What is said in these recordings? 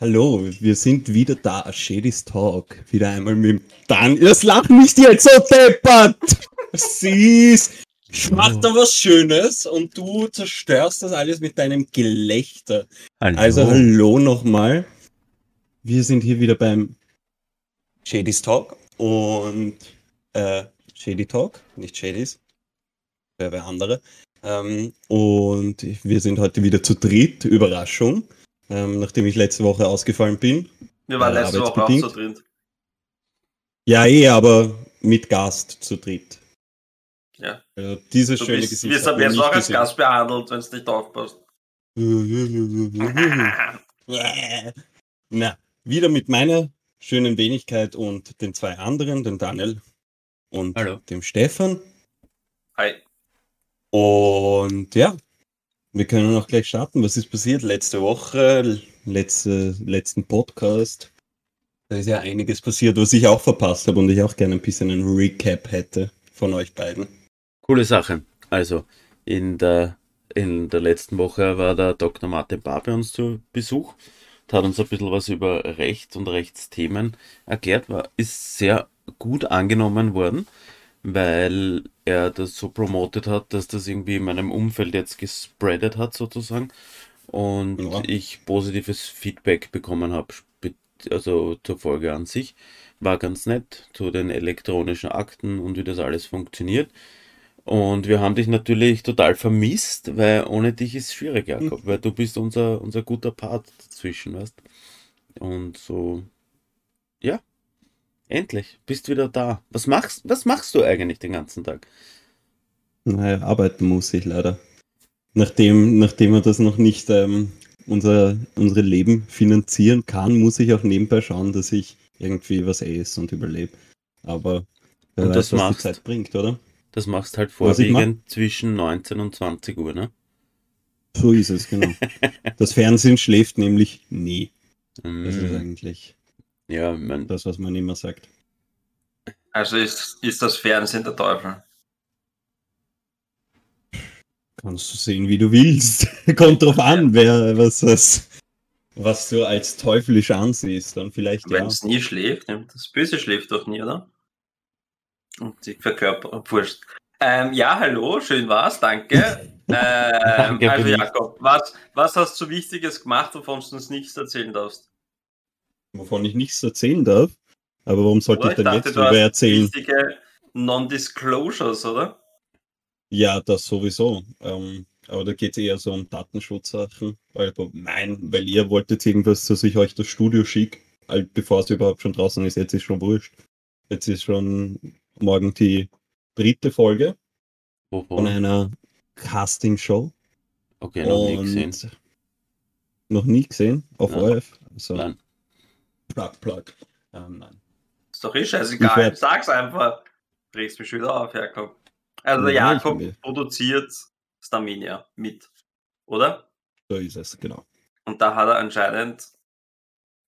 Hallo, wir sind wieder da, Shadys Talk. Wieder einmal mit dem Dan. Das lacht nicht jetzt so deppert! Siehst, ich mach da was Schönes und du zerstörst das alles mit deinem Gelächter. Hallo. Also hallo nochmal. Wir sind hier wieder beim Shadys Talk und äh, Shady Talk, nicht Shadys. Wer wer andere. Ähm, und wir sind heute wieder zu dritt, Überraschung, ähm, nachdem ich letzte Woche ausgefallen bin. Wir waren Äh, letzte Woche auch so drin. Ja, eh, aber mit Gast zu dritt. Ja. Also dieses Du schöne bist, Gesicht. wirst jetzt nicht auch als. Gast behandelt, wenn es nicht aufpasst. Na, wieder mit meiner schönen Wenigkeit und den zwei anderen, den Daniel und Hallo. dem Stefan. Hi. Und ja, wir können auch gleich starten. Was ist passiert letzte Woche, letzte, letzten Podcast? Da ist ja einiges passiert, was ich auch verpasst habe und ich auch gerne ein bisschen einen Recap hätte von euch beiden. Coole Sache. Also, in der, in der letzten Woche war der Dr. Martin Bar bei uns zu Besuch. und Hat uns ein bisschen was über Recht und Rechtsthemen erklärt. War, ist sehr gut angenommen worden, weil er das so promotet hat, dass das irgendwie in meinem Umfeld jetzt gespreadet hat, sozusagen. Und Ja. ich positives Feedback bekommen habe, also zur Folge an sich. War ganz nett, zu den elektronischen Akten und wie das alles funktioniert. Und wir haben dich natürlich total vermisst, weil ohne dich ist es schwierig, Jakob, weil du bist unser, unser guter Part dazwischen, weißt Und so, ja, endlich, bist wieder da. Was machst, was machst du eigentlich den ganzen Tag? Naja, arbeiten muss ich leider. Nachdem, nachdem er das noch nicht ähm, unser, unsere Leben finanzieren kann, muss ich auch nebenbei schauen, dass ich irgendwie was esse und überlebe. Aber wer Und weiß, das was machst? die Zeit bringt, oder? Das machst halt mach? vorwiegend zwischen 19 und 20 Uhr, ne? So ist es, genau. das Fernsehen schläft nämlich nie. Das ist Mm, eigentlich ja, mein, das, was man immer sagt. Also ist, ist das Fernsehen der Teufel. Kannst du sehen, wie du willst. Kommt drauf an, wer was, was, was du als teuflisch ansiehst. Dann vielleicht Wenn ja. es nie schläft, das Böse schläft doch nie, oder? Und die Verkörper, wurscht. Ähm, ja, hallo, schön war's, danke. ähm, Danke also Jakob, was, was hast du Wichtiges gemacht, wovon du uns nichts erzählen darfst? Wovon ich nichts erzählen darf. Aber warum sollte Oder? ich dann jetzt du darüber erzählen? wichtige Non-Disclosures, oder? Ja, das sowieso. Ähm, aber da geht es eher so um Datenschutzsachen. Also mein, weil ihr wolltet irgendwas, dass ich euch das Studio schicke, halt bevor es überhaupt schon draußen ist. Jetzt ist schon wurscht. Jetzt ist schon morgen die dritte Folge von wovon? einer Casting-Show. Okay, noch nie gesehen. Noch nie gesehen auf Ja. ORF. Also, Nein. Plug, plug. Ähm, nein. Ist doch eh Ich scheißegal. werd- Sag's einfach. Regst mich schon wieder auf, Jakob. Also der Nein, Jakob produziert Staminia mit, oder? So ist es, genau. Und da hat er anscheinend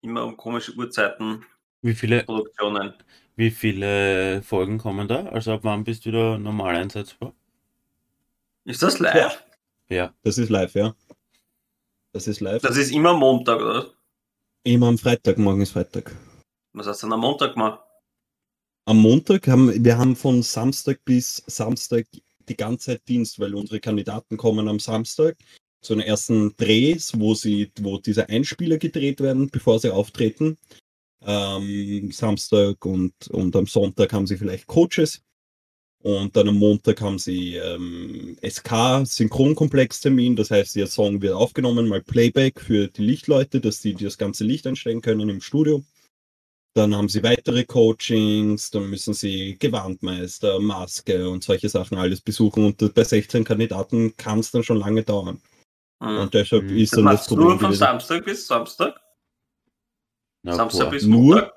immer um komische Uhrzeiten Wie viele, Produktionen. wie viele Folgen kommen da? Also ab wann bist du wieder normal einsetzbar? Ist das live? Ja. Das ist live, ja. Das ist live. Das ist immer Montag, oder? Immer am Freitag, morgen ist Freitag. Was hast du denn am Montag gemacht? Am Montag haben wir haben von Samstag bis Samstag die ganze Zeit Dienst, weil unsere Kandidaten kommen am Samstag zu den ersten Drehs, wo sie, wo diese Einspieler gedreht werden, bevor sie auftreten. Ähm, Samstag und, und am Sonntag haben sie vielleicht Coaches. Und dann am Montag haben sie ähm, SK Synchronkomplextermin, das heißt, ihr Song wird aufgenommen, mal Playback für die Lichtleute, dass die das ganze Licht einstellen können im Studio. Dann haben sie weitere Coachings, dann müssen sie Gewandmeister, Maske und solche Sachen alles besuchen. Und bei 16 Kandidaten kann es dann schon lange dauern. Hm. Und deshalb Mhm. ist Das dann das Problem von gewesen. Samstag bis Samstag? Na, Samstag boah. bis Nur? Montag?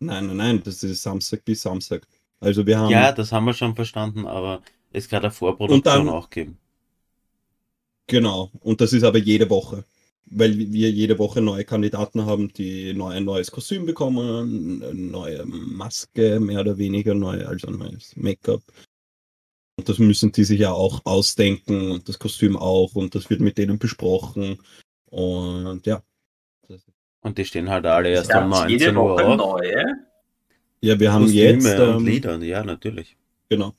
Nein, nein, nein, das ist Samstag bis Samstag. Also wir haben Ja, das haben wir schon verstanden, aber es kann eine Vorproduktion dann- auch geben. genau. Und das ist aber jede Woche. Weil wir jede Woche neue Kandidaten haben, die neu, ein neues Kostüm bekommen, eine neue Maske, mehr oder weniger, neu, also ein neues Make-up. Und das müssen die sich ja auch ausdenken und das Kostüm auch und das wird mit denen besprochen. Und ja, Und die stehen halt alle erst um jede 19 Uhr Woche auf. neue. Ja, wir haben Kostüme jetzt, und ähm, Lieder, ja, natürlich. genau.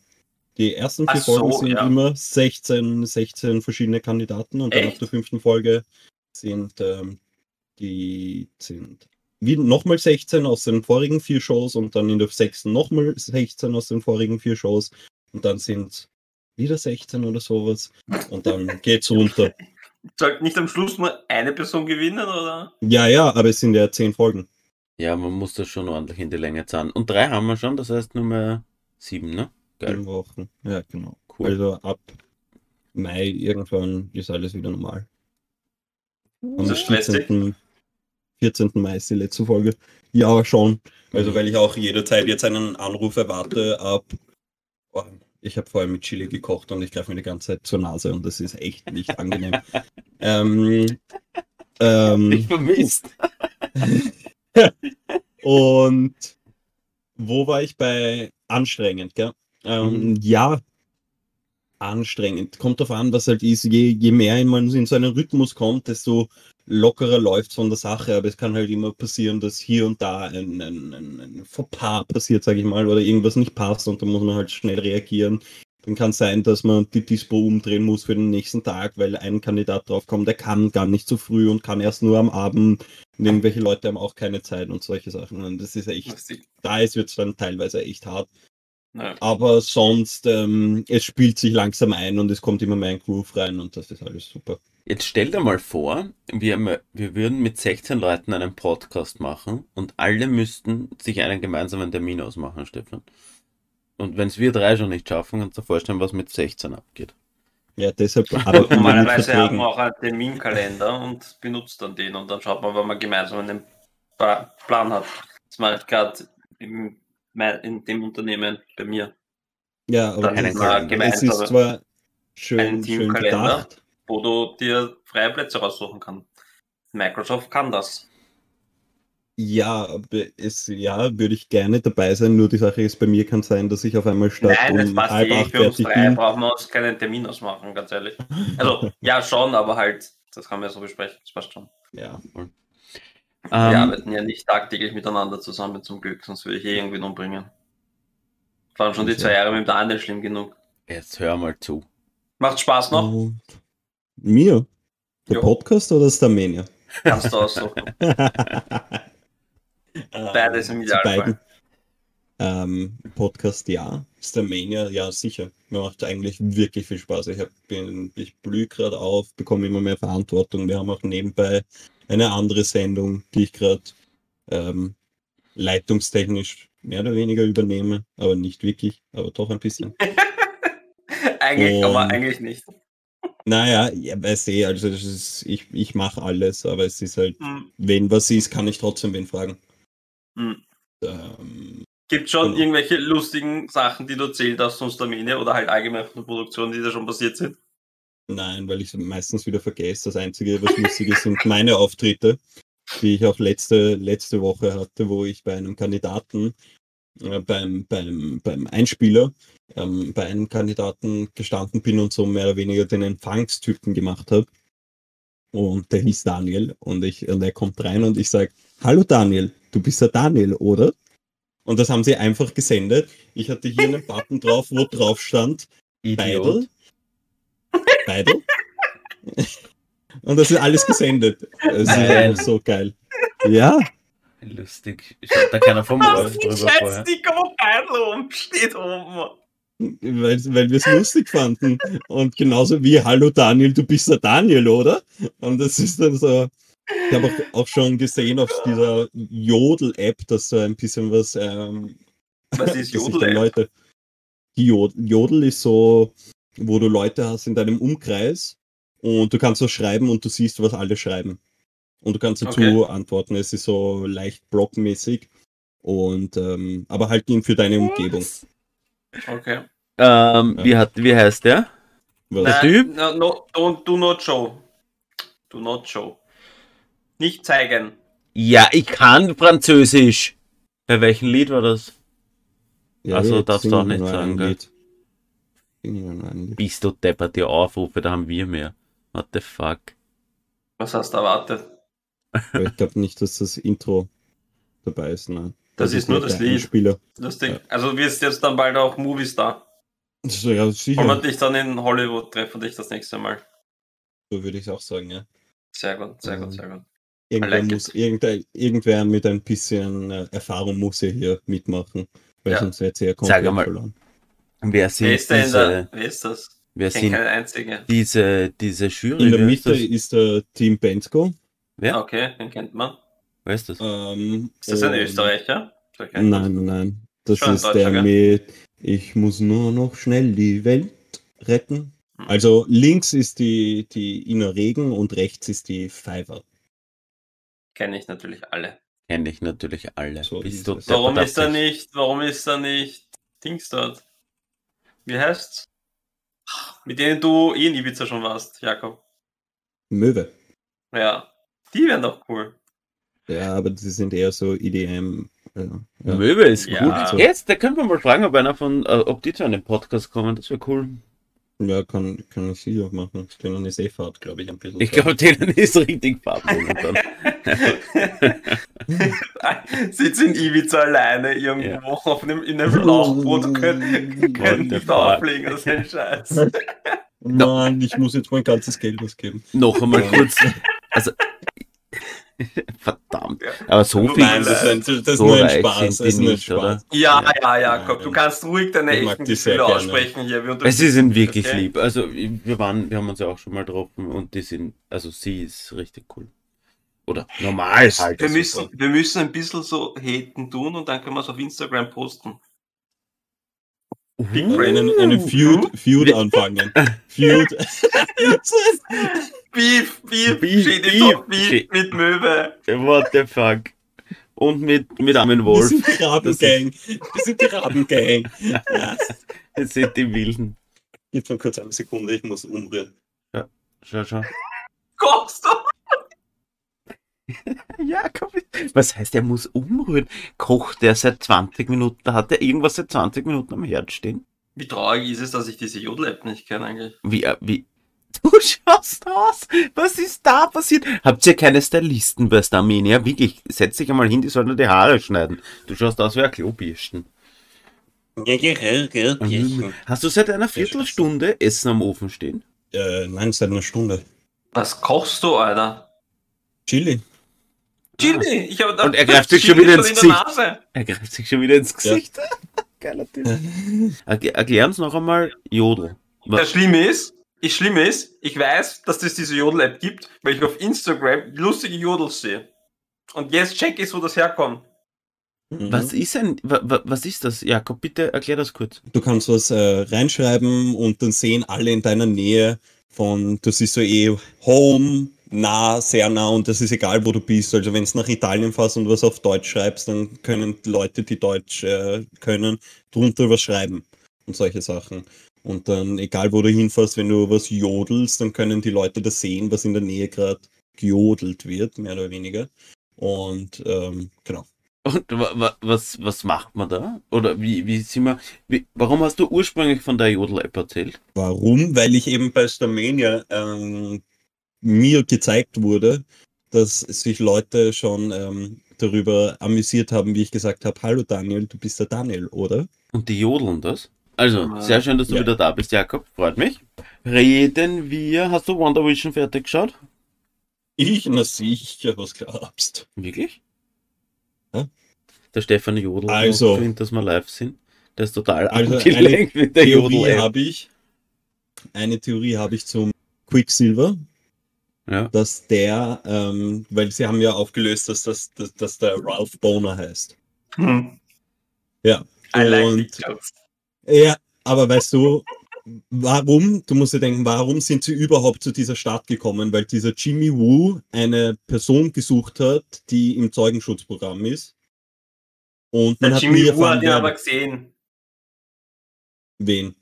Die ersten vier Ach so, Folgen sind ja. immer 16, 16 verschiedene Kandidaten und dann ab Echt? der fünften Folge sind ähm, die sind wie nochmal 16 aus den vorigen vier Shows und dann in der sechsten nochmal 16 aus den vorigen vier Shows und dann sind wieder 16 oder sowas und dann geht's runter. Sollte nicht am Schluss nur eine Person gewinnen, oder? Ja, ja, aber es sind ja 10 Folgen. Ja, man muss das schon ordentlich in die Länge zahlen. Und drei haben wir schon, das heißt nur mehr sieben, ne? Geil, in Wochen. Ja, genau. cool. Also ab Mai irgendwann ist alles wieder normal. Am Ist das stressig? 14. 14. Mai ist die letzte Folge. Ja, schon. Also weil ich auch jederzeit jetzt einen Anruf erwarte ab. Oh, ich habe vorher mit Chili gekocht und ich greife mir die ganze Zeit zur Nase und das ist echt nicht angenehm. ähm, Ich ähm, vermisst. und wo war ich bei anstrengend, gell? Ähm, Mhm. Ja, anstrengend. Kommt darauf an, was halt ist. Je, je mehr man in so einen Rhythmus kommt, desto lockerer läuft von der Sache. Aber es kann halt immer passieren, dass hier und da ein, ein, ein, ein Fauxpas passiert, sage ich mal, oder irgendwas nicht passt und dann muss man halt schnell reagieren. Dann kann es sein, dass man die Dispo umdrehen muss für den nächsten Tag, weil ein Kandidat draufkommt, der kann gar nicht so früh und kann erst nur am Abend. Und irgendwelche Leute haben auch keine Zeit und solche Sachen. Und das ist echt, da ist wird es dann teilweise echt hart. Ja. Aber sonst, ähm, es spielt sich langsam ein und es kommt immer mehr ein Groove rein und das ist alles super. Jetzt stell dir mal vor, wir, wir würden mit 16 Leuten einen Podcast machen und alle müssten sich einen gemeinsamen Termin ausmachen, Stefan. Und wenn es wir drei schon nicht schaffen, kannst du dir vorstellen, was mit 16 abgeht. Ja, deshalb wir mit Normalerweise hat Verträgen. man auch einen Terminkalender und benutzt dann den und dann schaut man, wenn man gemeinsam einen Pla- Plan hat. Das mache ich gerade in, dem Unternehmen bei mir, Ja, aber einen ist, es ist zwar einen schön, schön Teamkalender. gedacht. wo du dir freie Plätze raussuchen kannst. Microsoft kann das. Ja, aber es, ja, würde ich gerne dabei sein, nur die Sache ist, bei mir kann sein, dass ich auf einmal statt Nein, das um passt halb eh acht für uns drei, bin. brauchen wir uns keinen Termin ausmachen, ganz ehrlich. Also, ja schon, aber halt, das kann man ja so besprechen, das passt schon. Ja, Wir Ähm, arbeiten ja nicht tagtäglich miteinander zusammen zum Glück, sonst würde ich eh irgendwie umbringen. Vor allem schon die zwei Jahre mit dem Daniel schlimm genug. jetzt hör mal zu. Macht Spaß noch? Und mir? Der Jo. Podcast oder Starmania? Kannst du aussuchen. Beides im Idealfall. Ähm, Podcast ja, Starmania ja sicher. Mir macht eigentlich wirklich viel Spaß. Ich, hab, bin, ich blühe gerade auf, bekomme immer mehr Verantwortung. Wir haben auch nebenbei eine andere Sendung, die ich gerade ähm, leitungstechnisch mehr oder weniger übernehme, aber nicht wirklich, aber doch ein bisschen. Eigentlich, aber Und- eigentlich nicht. Naja, ja, weiß eh, also ist, ich, ich mache alles, aber es ist halt, Hm, wenn was ist, kann ich trotzdem wen fragen. Hm. Ähm, Gibt schon Genau. irgendwelche lustigen Sachen, die du erzählt hast von Starmania oder halt allgemein von der Produktion, die da schon passiert sind? Nein, weil ich es meistens wieder vergesse. Das Einzige, was lustig ist, sind meine Auftritte, die ich auch letzte, letzte Woche hatte, wo ich bei einem Kandidaten, äh, beim, beim, beim Einspieler, ähm, bei einem Kandidaten gestanden bin und so mehr oder weniger den Empfangstypen gemacht habe. Und der hieß Daniel und, ich, und er kommt rein und ich sage, hallo Daniel, du bist der Daniel, oder? Und das haben sie einfach gesendet. Ich hatte hier einen Button drauf, wo drauf stand, Beidel. Beidel. Und das ist alles gesendet. Ist Geil. einfach so geil. Ja, Lustig. Schaut da keiner vom Rolf drüber vorher. Sticker, wo Beidel oben steht oben. weil, weil wir es lustig fanden. Und genauso wie, hallo Daniel, du bist der Daniel, oder? Und das ist dann so. Ich habe auch, auch schon gesehen auf dieser Jodel-App, dass so ein bisschen was. Ähm, Was ist Jodel? Leute. Die Jodel, Jodel ist so, wo du Leute hast in deinem Umkreis und du kannst so schreiben und du siehst, was alle schreiben. Und du kannst dazu Okay. antworten. Es ist so leicht blockmäßig. Und ähm, aber halt für deine Umgebung. Okay. Ähm, Ja. wie, hat, wie heißt der? Was? Der Typ? No, no, don't, do not show. Do not show. Nicht zeigen. Ja, ich kann Französisch. Bei welchem Lied war das? Also, jetzt darfst du auch nicht nur sagen, gell? Nur. Bist du deppert, die Aufrufe, da haben wir mehr. What the fuck? Was hast du erwartet? Ich glaube nicht, dass das Intro dabei ist. Nein. Das ist nur nicht das Lied. Einspieler. Lustig. Ja. Also du wirst jetzt dann bald auch Moviestar. So, ja, sicher. Wollen wir dich dann in Hollywood treffen, dich das nächste Mal. So würde ich auch sagen, ja. Sehr gut, sehr Mhm. gut, sehr gut. Irgendwer, like muss, irgendwer, irgendwer mit ein bisschen äh, Erfahrung muss ja hier mitmachen. Weil Ja. sonst wird sehr Sag komplett einmal. verloren. Wer Wer ist in der, diese, wer ist das? wer sind keine einzige. diese, diese Jury? In der Mitte das? ist der Team Bensko. Wer? Okay, den kennt man. Wer ist das? Ähm, Ist das ein und- Österreicher? Nein, nein, nein. Das Schon ist der mit Ich muss nur noch schnell die Welt retten. Also links ist die, die Inner Regen und rechts ist die Fiverr. Kenne ich natürlich alle. Kenne ich natürlich alle. So Bist ist du. Warum ist er dich? nicht, warum ist er nicht Dings dort? Wie heißt's? Mit denen du eh in Ibiza schon warst, Jakob. Möwe. Ja. Die wären doch cool. Ja, aber die sind eher so EDM. Äh, ja. Möwe ist cool. Ja. Jetzt, da können wir mal fragen, ob einer von, äh, ob die zu einem Podcast kommen. Das wäre cool. ja, kann, kann ich sicher machen. Denen ist eh Fahrt, glaube ich, ein bisschen. Ich glaube, denen ist richtig Fahrt momentan. Sitzt in Ibiza alleine irgendwo auf einem, in einem Schlauchboot und können, nicht auflegen, das ist ein Scheiß. Mann, ich muss jetzt mein ganzes Geld ausgeben. Noch einmal kurz. Also, verdammt. Aber so viel. Nein, das ist, ein, das ist So nur ein Spaß. sind Das die ist nur nicht, oder? Spaß. Ja, ja, Jakob, du Nein. kannst ruhig deine echten Gefühle aussprechen hier. Wir Es sind wirklich okay? lieb. Also wir waren, wir haben uns ja auch schon mal getroffen und die sind, also sie ist richtig cool. Oder normal halt. Wir müssen, wir müssen ein bisschen so haten tun und dann können wir es auf Instagram posten. Big Uh, Brain. Einen, einen Feud, Feud anfangen. Feud. Beef, Beef, Beef, Beef, Top Beef steht- mit Möwe. What the fuck? Und mit, mit Armin Wir Wolf. sind die Rabengang. Wir sind die Rabengang. Ja. Das sind die Wilden. Gib mir kurz eine Sekunde, ich muss umrühren. Schau, schau. Kochst du? Ja, komm. Was heißt, er muss umrühren? Kocht er seit 20 Minuten? Da hat er irgendwas seit 20 Minuten am Herd stehen? Wie traurig ist es, dass ich diese Jodel-App nicht kenne eigentlich? Wie, äh, wie? Du schaust aus! Was ist da passiert? Habt ihr keine Stylisten bei Starmania? Wirklich, setz dich einmal hin, die sollen dir die Haare schneiden. Du schaust aus wie ein gell, gell, Hast du seit einer Viertelstunde Essen am Ofen stehen? Äh, nein, seit einer Stunde. Was kochst du, Alter? Chili. Chili! Ich habe Und er greift sich schon wieder ins Nase. Er greift sich schon wieder ins Gesicht. Geiler Typ. Erklär- Erklär uns noch einmal Jodel. Was- Das Schlimme ist, das Schlimme ist, ich weiß, dass es diese Jodel-App gibt, weil ich auf Instagram lustige Jodels sehe. Und jetzt check ich, wo das herkommt. Mhm. Was ist ein, wa, wa, was ist das? Jakob, bitte erklär das kurz. Du kannst was äh, reinschreiben und dann sehen alle in deiner Nähe von, du siehst so eh Home, nah, sehr nah und das ist egal, wo du bist. Also wenn du nach Italien fährst und was auf Deutsch schreibst, dann können Leute, die Deutsch äh, können, drunter was schreiben und solche Sachen. Und dann, egal wo du hinfährst, wenn du was jodelst, dann können die Leute das sehen, was in der Nähe gerade gejodelt wird, mehr oder weniger. Und ähm, genau. Und wa, wa, was, was macht man da? Oder wie, wie sind wir, wie, warum hast du ursprünglich von der Jodel-App erzählt? Warum? Weil ich eben bei Starmania ähm, mir gezeigt wurde, dass sich Leute schon ähm, darüber amüsiert haben, wie ich gesagt habe, hallo Daniel, du bist der Daniel, oder? Und die jodeln das? Also, sehr schön, dass du Ja. wieder da bist, Jakob. Freut mich. Reden wir, hast du Wonder Vision fertig geschaut? Ich, na sicher, was glaubst. Wirklich? Ja. Der Stefan Jodel, Also. findet, dass wir live sind. Der ist total Also, abgelenkt mit der Theorie habe ich, eine Theorie habe ich zum Quicksilver, Ja. dass der, ähm, weil sie haben ja aufgelöst, dass, das, dass, dass der Ralph Boner heißt. Hm. Ja. I like Und-. Ja, aber weißt du, warum, du musst dir denken, warum sind sie überhaupt zu dieser Stadt gekommen? Weil dieser Jimmy Woo eine Person gesucht hat, die im Zeugenschutzprogramm ist. Und man Der hat Jimmy nie Woo erfahren, hat ihn aber gesehen, wen.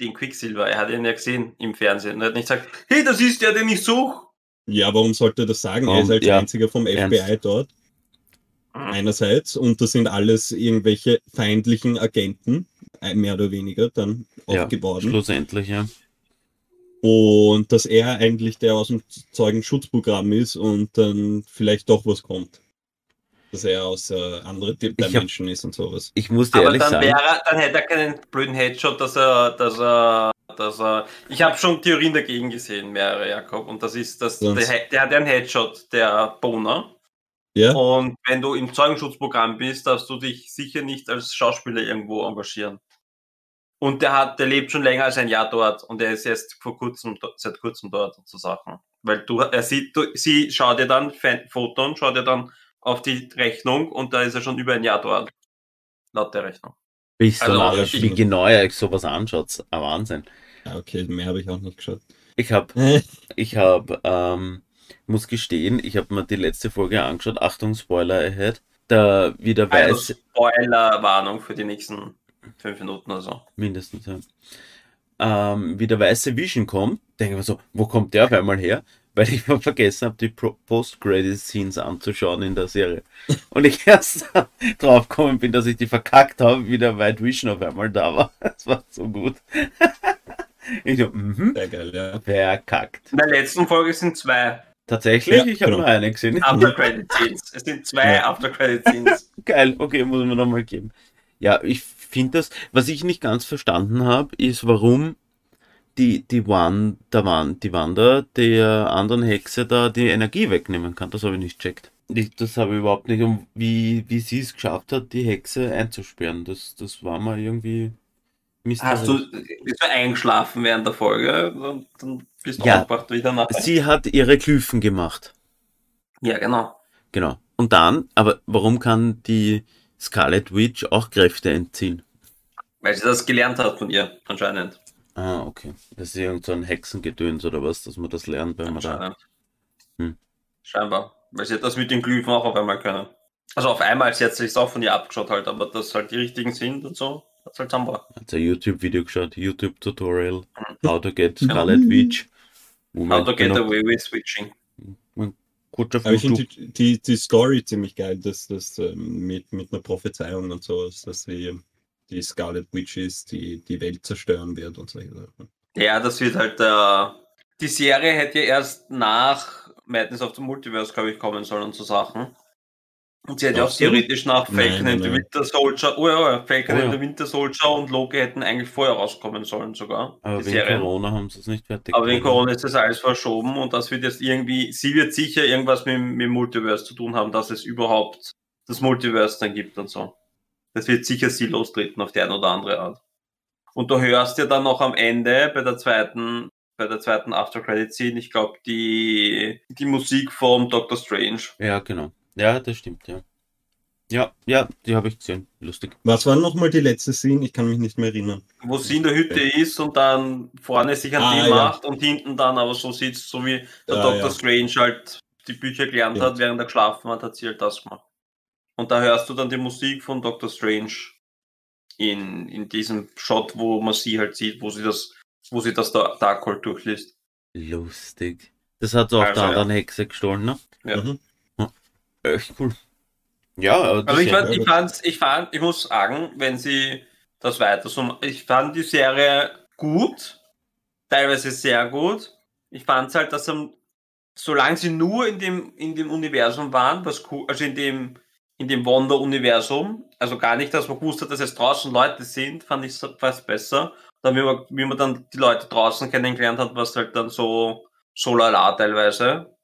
Den Quicksilver. Er hat ihn ja gesehen im Fernsehen. Und er hat nicht gesagt, hey, das ist der, den ich suche. Ja, warum sollte er das sagen? er Warum? ist als Ja. einziger vom FBI Ernst. dort. Einerseits. Und das sind alles irgendwelche feindlichen Agenten, äh, mehr oder weniger, dann auch Ja, geworden. Schlussendlich, ja. Und dass er eigentlich der aus dem Zeugenschutzprogramm ist und dann vielleicht doch was kommt. Dass er aus äh, anderen Ich hab- Dimension ist und sowas. Ich muss dir Aber ehrlich dann, sagen, wäre, dann hätte er keinen blöden Headshot, dass er, dass er, dass er. Ich habe schon Theorien dagegen gesehen, mehrere, Jakob. Und das ist, dass der, der hat ja einen Headshot, der Boner. Ja? Und wenn du im Zeugenschutzprogramm bist, darfst du dich sicher nicht als Schauspieler irgendwo engagieren. Und der hat, der lebt schon länger als ein Jahr dort und er ist erst vor kurzem, seit kurzem dort und so Sachen. Weil du, er sieht, du, sie schaut dir dann Fan- Foton, schaut dir dann auf die Rechnung und da ist er schon über ein Jahr dort. Laut der Rechnung. bist du Also, nach, ich- wie genau ihr euch sowas anschaut. Ein Wahnsinn. ja, okay, mehr habe ich auch nicht geschaut. Ich habe Ich habe, ähm, muss gestehen, ich habe mir die letzte Folge angeschaut. Achtung, Spoiler ahead. Da wieder Also weiß, Spoiler-Warnung für die nächsten fünf Minuten oder so. mindestens, ja. Ähm, wie der weiße Vision kommt, denke ich mir so, wo kommt der auf einmal her? Weil ich mal vergessen habe, die Post-Credit-Scenes anzuschauen in der Serie. Und ich erst drauf gekommen bin, dass ich die verkackt habe, wie der White Vision auf einmal da war. Das war so gut. Ich so, mhm, Sehr geil, ja. verkackt. In der letzten Folge sind zwei Tatsächlich, Ja, ich habe genau. nur eine gesehen. After-Credit-Scenes. Es sind zwei Ja. After-Credit-Scenes. Geil, okay, muss man nochmal geben. Ja, ich finde das, was ich nicht ganz verstanden habe, ist, warum die, die, Wan, der Wan, die Wanda der anderen Hexe da die Energie wegnehmen kann. Das habe ich nicht checkt. Ich, das habe ich überhaupt nicht, um, wie, wie sie es geschafft hat, die Hexe einzusperren. Das, das war mal irgendwie Hast du, bist du eingeschlafen während der Folge? Dann, dann bist du Ja. aufgewacht wieder nach. Sie hat ihre Glyphen gemacht. Ja, genau. Genau. Und dann, aber warum kann die Scarlet Witch auch Kräfte entziehen? Weil sie das gelernt hat von ihr, anscheinend. Ah, okay. Das ist irgend so ein Hexengedöns oder was, dass man das lernt, wenn man da. Hm. Scheinbar. Weil sie das mit den Glyphen auch auf einmal können. Also auf einmal, sie hat sich auch von ihr abgeschaut halt, aber dass halt die richtigen sind und so, hat sie halt zusammengebracht. Hat ein YouTube-Video geschaut, YouTube-Tutorial, how to get Mhm. Scarlet Witch. Moment, How to get noch- away with switching. Aber ich finde die, die, die Story ziemlich geil, dass das ähm, mit, mit einer Prophezeiung und sowas, dass sie die Scarlet Witch ist, die die Welt zerstören wird und solche Sachen. Ja, das wird halt äh, die Serie hätte ja erst nach Madness of the Multiverse, glaube ich, kommen sollen und so Sachen. Und sie hätte auch du? theoretisch nach Falcon nein, and the. Winter Soldier, oh ja, Falcon Oh ja. and the Winter Soldier und Loki hätten eigentlich vorher rauskommen sollen sogar. Aber wegen Serien. Corona haben sie es nicht fertig Aber wegen. Corona ist das alles verschoben und das wird jetzt irgendwie, sie wird sicher irgendwas mit, mit dem Multiverse zu tun haben, dass es überhaupt das Multiverse dann gibt und so. Das wird sicher sie lostreten auf die eine oder andere Art. Und du hörst ja dann noch am Ende bei der zweiten, bei der zweiten After Credit Scene, ich glaube, die, die Musik vom Doctor Strange. Ja, genau. Ja, das stimmt, ja. Ja, ja, die habe ich gesehen. Lustig. Was war nochmal die letzte Szene? Ich kann mich nicht mehr erinnern. Wo sie in der Hütte ist und dann vorne sich an Ah, die ja. macht und hinten dann aber so sitzt, so wie der Ah, Dr. ja. Strange halt die Bücher gelernt Stimmt. hat, während er geschlafen hat, hat sie halt das gemacht. Und da hörst du dann die Musik von Dr. Strange in, in diesem Shot, wo man sie halt sieht, wo sie das, wo sie das da Darkhold durchliest. Lustig. Das hat so auch Also, der ja. anderen Hexe gestohlen, ne? Ja. Mhm. Echt cool. Ja, aber das Also ich ja- fand, ich fand, ich fand, ich muss sagen, wenn sie das weiter so, ich fand die Serie gut, teilweise sehr gut. Ich fand halt, dass am, solange sie nur in dem, in dem Universum waren, was cool, also in dem, in dem Wonder-Universum, also gar nicht, dass man gewusst hat, dass es draußen Leute sind, fand ich es fast besser. Dann, wie man, wie man dann die Leute draußen kennengelernt hat, was halt dann so, so lala teilweise.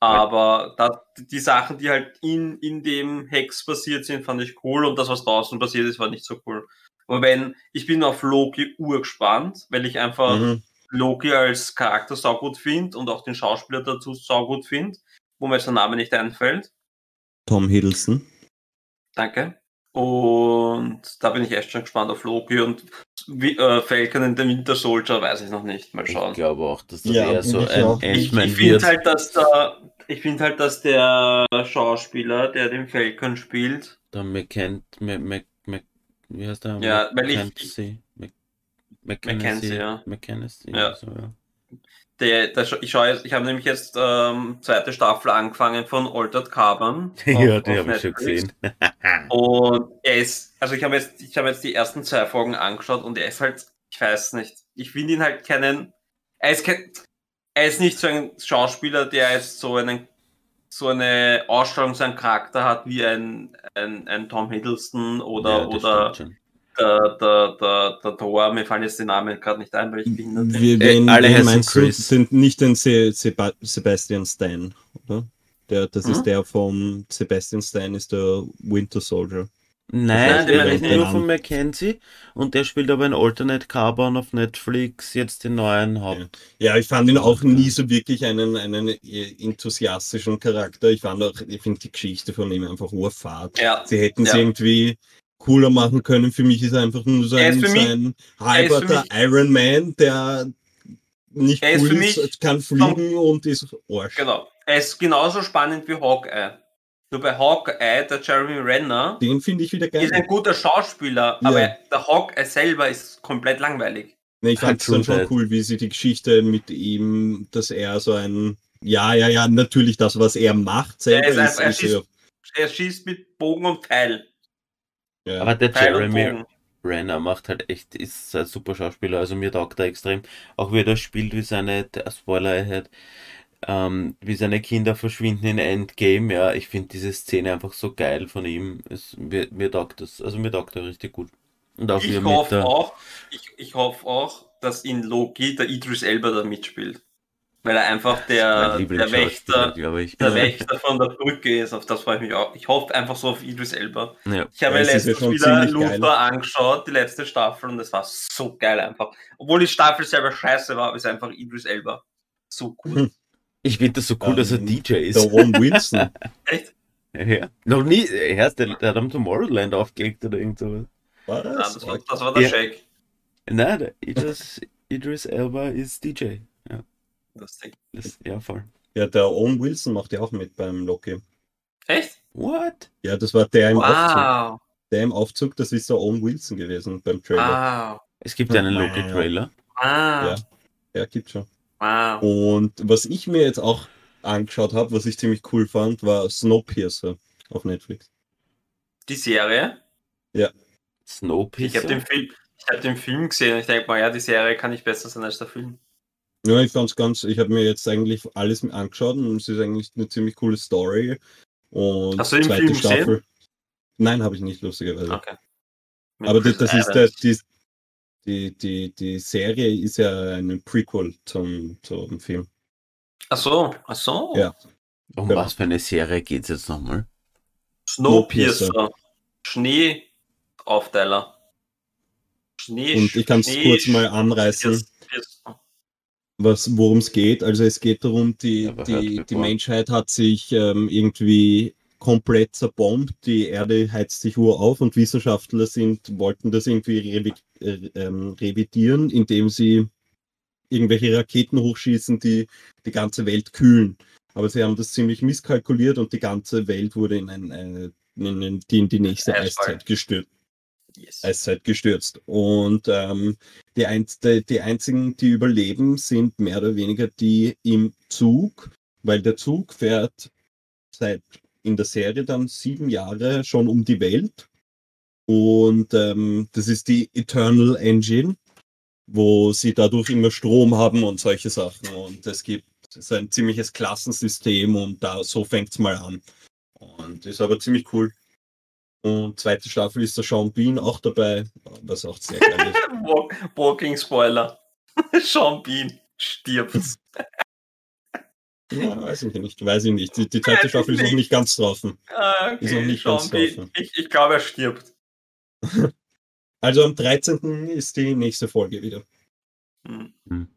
Aber da, die Sachen, die halt in, in dem Hex passiert sind, fand ich cool und das, was draußen passiert ist, war nicht so cool. Aber wenn, ich bin auf Loki urgespannt, weil ich einfach Mhm. Loki als Charakter saugut finde und auch den Schauspieler dazu saugut finde, wo mir jetzt der Name nicht einfällt. Tom Hiddleston. Danke. Und da bin ich echt schon gespannt auf Loki und wie, äh, Falcon in the Winter Soldier, weiß ich noch nicht. Mal Ich schauen. glaube auch, dass das Ja, eher so ich ein auch. Ich, ich finde wird. halt, dass da, ich finde halt, dass der Schauspieler, der den Falcon spielt, Der McKen, Mac, Mac, Mac, wie heißt der? Ja, weil ich- Mackenzie, Mackenzie, ja. Mackenzie, Ja. So, ja. Der, der ich schaue jetzt, ich habe nämlich jetzt ähm, zweite Staffel angefangen von Altered Carbon. ja, die habe ich schon gesehen. Und er ist, also ich habe jetzt, ich habe jetzt die ersten zwei Folgen angeschaut und er ist halt, ich weiß nicht, ich finde ihn halt keinen, er ist, kein, er ist nicht so ein Schauspieler, der jetzt so einen so eine Ausstrahlung, so einen Charakter hat wie ein, ein, ein Tom Hiddleston oder, Ja, oder. Der, der, der, der Thor. Mir fallen jetzt die Namen gerade nicht ein, weil ich bin. Wir, Äh, wen, alle wen meinst du, Chris. sind nicht den Se Seba Sebastian Stan, oder? Der, das Hm? ist der vom Sebastian Stan, ist der Winter Soldier. Nein, den ist meine ich nur von Mackenzie und der spielt aber in Alternate Carbon auf Netflix, jetzt den neuen Haupt. Ja, ich fand ihn auch nie so wirklich einen, einen äh, enthusiastischen Charakter. Ich fand auch, ich finde die Geschichte von ihm einfach urfahrt. Ja, Sie hätten es Ja. irgendwie cooler machen können. Für mich ist er einfach nur so ist ein, für so mich- ein er ist für halber mich- Iron Man, der nicht Er ist cool ist, mich kann fliegen und ist Arsch. genau. Er ist genauso spannend wie Hawkeye. Nur bei Hawkeye, der Jeremy Renner, Den finde ich wieder geil. ist ein guter Schauspieler, Ja. aber der Hawkeye selber ist komplett langweilig. Nee, ich fand es dann schon True cool, wie sie die Geschichte mit ihm, dass er so ein, ja, ja, ja, natürlich das, was er macht selber Er ist ist, einfach- er ist, schießt- Er schießt mit Bogen und Pfeil. Ja, Aber der Jeremy. Renner macht halt echt, ist ein super Schauspieler, also mir taugt er extrem. Auch wie er das spielt, wie seine, der Spoiler ahead, ähm, wie seine Kinder verschwinden in Endgame, ja, ich finde diese Szene einfach so geil von ihm. Es, mir, mir taugt das, also mir taugt er richtig gut. Und auch wie Ich er hoffe auch, ich, ich hoffe auch, dass in Loki der Idris Elba da mitspielt. Weil er einfach der, der Wächter, der Wächter von der Brücke ist. Auf das freue ich mich auch. Ich hoffe einfach so auf Idris Elba. Ja. Ich habe Ja, ja letztens schon wieder Luther geil. angeschaut, die letzte Staffel, und es war so geil einfach. Obwohl die Staffel selber scheiße war, ist einfach Idris Elba so gut. Hm. Ich finde das so cool, dass er Ähm, DJ ist. der Owen Wilson. Echt? Ja. Noch nie, er, ist der, der hat am Tomorrowland aufgelegt oder irgend sowas. Was? Ja, das, war, das war der Ja. Shake. Nein, der Idris, Idris Elba ist DJ. Ja, das, ja, voll. Ja, der Owen Wilson macht ja auch mit beim Loki. Echt? What? Ja, das war der im Aufzug. Wow. Der im Aufzug, das ist der Owen Wilson gewesen beim Trailer. Wow. Es gibt einen Wow. Loki-Trailer. Wow. Ja. Ja, gibt schon. Wow. Und was ich mir jetzt auch angeschaut habe, was ich ziemlich cool fand, war Snowpiercer auf Netflix. Die Serie? Ich habe Snowpiercer. den Film, ich habe den Film gesehen und ich denke mal, ja, die Serie kann nicht besser sein als der Film. Ja, ich fand's ganz, ich habe mir jetzt eigentlich alles angeschaut und es ist eigentlich eine ziemlich coole Story. Und Hast du den zweite Film gesehen? Staffel. Nein, habe ich nicht, lustigerweise. Okay. Mit Aber das, das ist der, die, die, die, die Serie ist ja ein Prequel zum, zum Film. Ach so, ach so. Ja. Um Ja. was für eine Serie geht's jetzt nochmal? Snowpiercer. Schneeaufteiler. Schnee. Und ich kann es kurz mal anreißen. Piercer. Was worum es geht. Also es geht darum, die, die, die. Menschheit hat sich ähm, irgendwie komplett zerbombt, die Erde heizt sich ur auf und Wissenschaftler sind, wollten das irgendwie revi äh, ähm, revidieren, indem sie irgendwelche Raketen hochschießen, die die ganze Welt kühlen. Aber sie haben das ziemlich misskalkuliert und die ganze Welt wurde in, ein, äh, in, in, die, in die nächste. Eiszeit gestürzt. Yes. Eiszeit gestürzt. Und ähm, die, einz die, die einzigen, die überleben, sind mehr oder weniger die im Zug, weil der Zug fährt seit in der Serie dann sieben Jahre schon um die Welt. Und ähm, das ist die Eternal Engine, wo sie dadurch immer Strom haben und solche Sachen. Und es gibt so ein ziemliches Klassensystem und da so fängt's mal an. Und ist aber ziemlich cool. Und zweite Staffel ist der Sean Bean auch dabei, was auch sehr geil ist. Walk Walking Spoiler. Sean Bean stirbt. Ja, weiß ich nicht, weiß ich nicht. Die, die zweite Staffel ist noch nicht. ganz draußen. Ah, Ist noch nicht Sean ganz Bean. draußen. Ich, ich glaube, er stirbt. Also am 13. ist die nächste Folge wieder. Hm.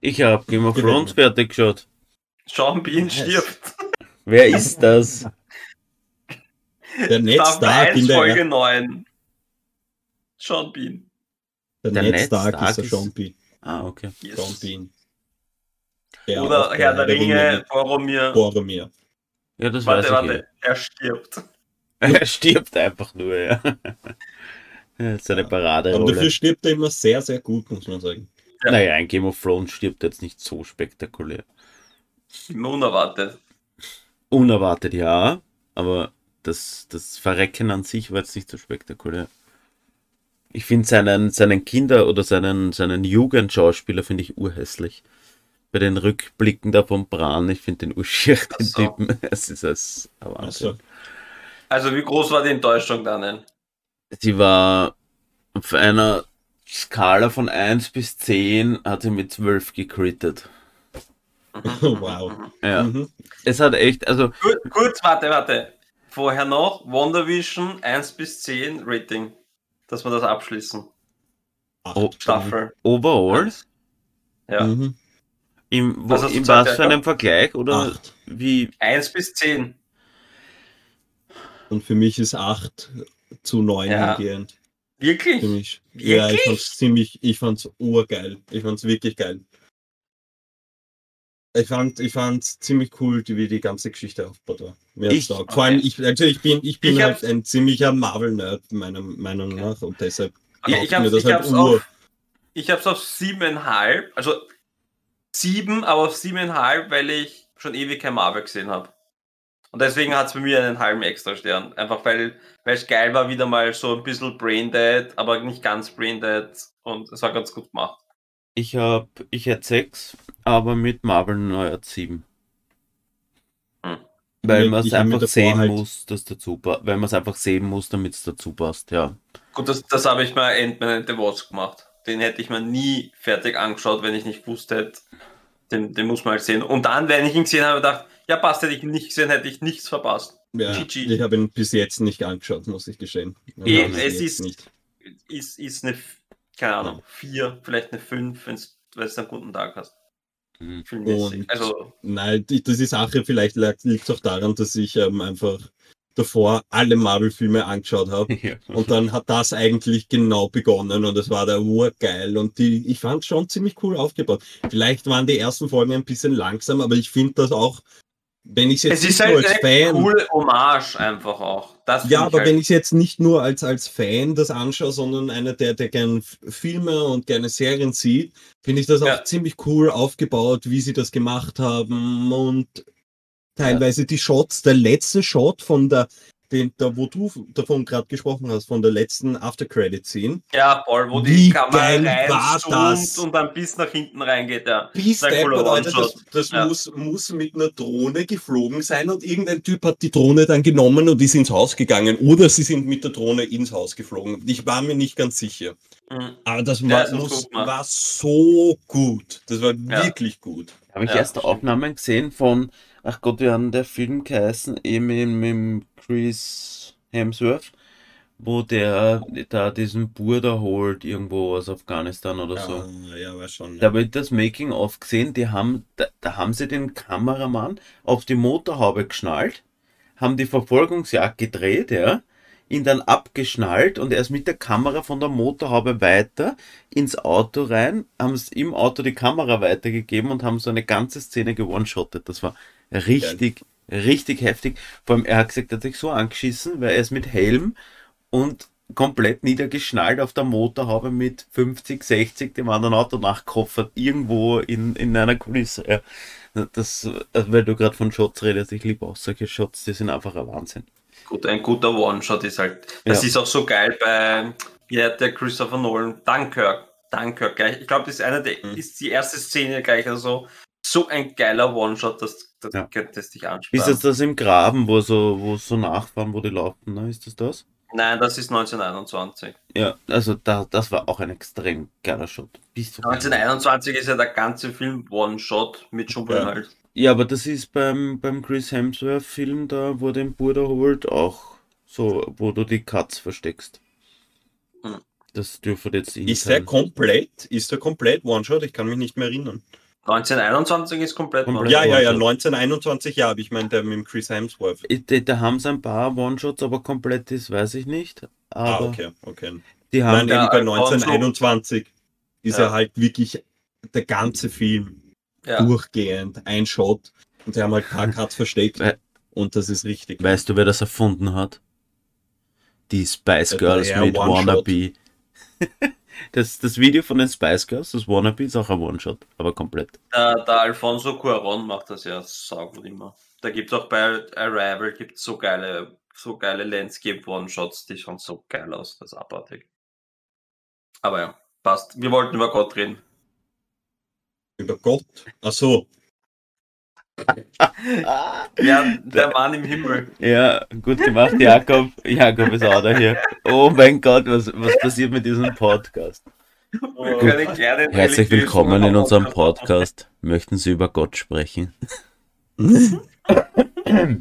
Ich habe Game of. Thrones fertig geschaut. Sean Bean stirbt. Wer ist das? Der Ned Stark 1, in der Folge 9. Sean Bean. Der, Der Ned Ned Stark, Stark ist der Sean Bean. Ah, okay. Yes. Sean Bean. Der Oder Herr bei der Ringe, Boromir. Boromir. Ja, das Warte, weiß ich. warte, er stirbt. eh. Er stirbt einfach nur, ja. ja seine Aber Paraderolle. dafür stirbt er immer sehr, sehr gut, muss man sagen. Ja. Naja, ein Game of Thrones stirbt jetzt nicht so spektakulär. Unerwartet. Unerwartet ja, aber das, das Verrecken an sich war jetzt nicht so spektakulär. Ich finde seinen, seinen Kinder- oder seinen, seinen Jugendschauspieler finde ich urhässlich. bei den Rückblicken da vom Bran, ich finde den Uschier, den so. Typen, es ist das Wahnsinn. Also, Also wie groß war die Enttäuschung dann? Sie war auf einer Skala von 1 bis 10 hat sie mit 12 gecrittet. Wow. Ja. mhm. Es hat echt, also Gut, gut, warte, warte. Vorher noch WandaVision 1 bis 10 Rating. Dass wir das abschließen. Acht. Oh, Staffel. overall, Ja. Mhm. im, wo, Was hast du im was für einem Vergleich oder Acht. wie? 1 bis 10. Und für mich ist 8 zu 9 Ja. Wirklich? mich. Ja, ich Wirklich? fand's ziemlich, ich fand's urgeil. Ich fand's wirklich geil. Ich fand, ich fand's ziemlich cool, wie die ganze Geschichte aufgebaut war. Mir Ich- taugt. Vor allem, ich, also ich bin, ich bin Ich halt ein ziemlicher Marvel-Nerd, meiner Meinung nach, und deshalb ich hab's, mir das ich halt auf, ich hab's auf 7,5. Also 7, aber auf 7,5, weil ich schon ewig kein Marvel gesehen habe. Und deswegen hat es bei mir einen halben extra Stern. Einfach weil weil es geil war, wieder mal so ein bisschen Braindead, aber nicht ganz Braindead. Und es war ganz gut gemacht. Ich hab, ich hätte 6, aber mit Marvel neuer 7. Hm. Weil man es einfach sehen halt- muss, dass dazu weil man es einfach sehen muss, damit es dazu passt, ja. Gut, das, das habe ich bei Ant-Man and the Wasp gemacht. Den hätte ich mir nie fertig angeschaut, wenn ich nicht gewusst hätte, den, den muss man halt sehen. Und dann, wenn ich ihn gesehen habe, gedacht, ja passt, hätte ich ihn nicht gesehen, hätte ich nichts verpasst. Ja, ich habe ihn bis jetzt nicht angeschaut, muss ich gestehen. Eh, Also es ist- nicht. Ist, ist eine, keine Ahnung, vier, vielleicht eine fünf, wenn du einen guten Tag hast. Mhm. Und- Also, Nein, die, ist Sache, vielleicht liegt es auch daran, dass ich ähm, einfach davor alle Marvel-Filme angeschaut habe. ja. Und dann hat das eigentlich genau begonnen und es war der urgeil und die, ich fand schon ziemlich cool aufgebaut. Vielleicht waren die ersten Folgen ein bisschen langsam, aber ich finde das auch, wenn ich es jetzt es ist nicht halt nur als eine Fan, coole Hommage einfach auch. Das ja, aber halt, wenn ich es jetzt nicht nur als, als Fan das anschaue, sondern einer, der, der gerne Filme und gerne Serien sieht, finde ich das auch Ja. ziemlich cool aufgebaut, wie sie das gemacht haben und teilweise die Shots, der letzte Shot von der, den, da wo du davon gerade gesprochen hast, von der letzten After-Credit-Scene, Ja, Paul, wo die Kamera reinzoomt und dann bis nach hinten reingeht, ja. Stepper, Leute, das, das Ja. muss, muss mit einer Drohne geflogen sein und irgendein Typ hat die Drohne dann genommen und ist ins Haus gegangen oder sie sind mit der Drohne ins Haus geflogen. Ich war mir nicht ganz sicher. Mhm. Aber das Ja, war, muss, gut war so gut. Das war Ja. wirklich gut. Habe ich Ja, erst stimmt. Aufnahmen gesehen von, ach Gott, wie hat der Film geheißen, eben mit Chris Hemsworth, wo der da diesen Burda holt, irgendwo aus Afghanistan oder so. Ja, ja, war schon. Da habe ich das Making-of gesehen, die haben, da, da haben sie den Kameramann auf die Motorhaube geschnallt, haben die Verfolgungsjagd gedreht, ja, ihn dann abgeschnallt und er ist mit der Kamera von der Motorhaube weiter ins Auto rein, haben es im Auto die Kamera weitergegeben und haben so eine ganze Szene gewone-shottet. Das war richtig, richtig heftig. Vor allem, er hat gesagt, er hat sich so angeschissen, weil er ist mit Helm und komplett niedergeschnallt auf der Motorhaube mit 50, 60 dem anderen Auto nachgekoffert, irgendwo in, in einer Kulisse. Ja. Das, weil du gerade von Shots redest, ich liebe auch solche Shots, die sind einfach ein Wahnsinn. Gut, ein guter One-Shot ist halt. Das Ja. ist auch so geil bei, hat der Christopher Nolan, Dunkirk. Dunkirk gleich. Ich glaube, das ist eine der, Mhm. ist die erste Szene gleich, also so ein geiler One-Shot, das, das Ja. könntest dich Ist anspannen. das das im Graben, wo so, wo so nachfahren, wo die laufen, ne? Ist das das? Nein, das ist 1921. Ja, also da, das war auch ein extrem geiler Shot. Bist du 1921 ist ja der ganze Film One-Shot mit Schubeln Ja. halt. Ja, aber das ist beim, beim Chris Hemsworth Film da, wo er den Bruder holt, auch so, wo du die Cuts versteckst. Hm. Das dürfte jetzt ihn Ist der sein. komplett? Ist der komplett One-Shot? Ich kann mich nicht mehr erinnern. 1921 ist komplett, Komplett. Ja, ja, ja, One-Shot. 1921, ja, aber ich meine, der mit dem Chris Hemsworth. Ich- Da, da haben sie ein paar One-Shots, aber komplett ist, weiß ich nicht. Ah, okay, okay. die Nein, haben Ja, eben bei Alfonso- 1921 ist Ja. er halt wirklich der ganze Film Ja. durchgehend, ein Shot. Und sie haben halt paar Cuts versteckt. Weil- Und das ist richtig. Weißt du, wer das erfunden hat? Die Spice Der Girls mit One-Shot. Wannabe. Das, das Video von den Spice Girls, das Wannabe, ist auch ein One-Shot, aber komplett. Der, der Alfonso Cuaron macht das ja saugut immer. Da gibt auch bei Arrival gibt's so geile, so geile Landscape One-Shots, die schauen so geil aus, das ist abartig. Aber ja, passt. Wir wollten über Gott reden. Über Gott. Achso. Ja, der Mann im Himmel. Ja, gut gemacht, Jakob. Jakob ist auch da hier. Oh mein Gott, was, was passiert mit diesem Podcast? Einen Herzlich willkommen in unserem Podcast. Möchten Sie über Gott sprechen? Der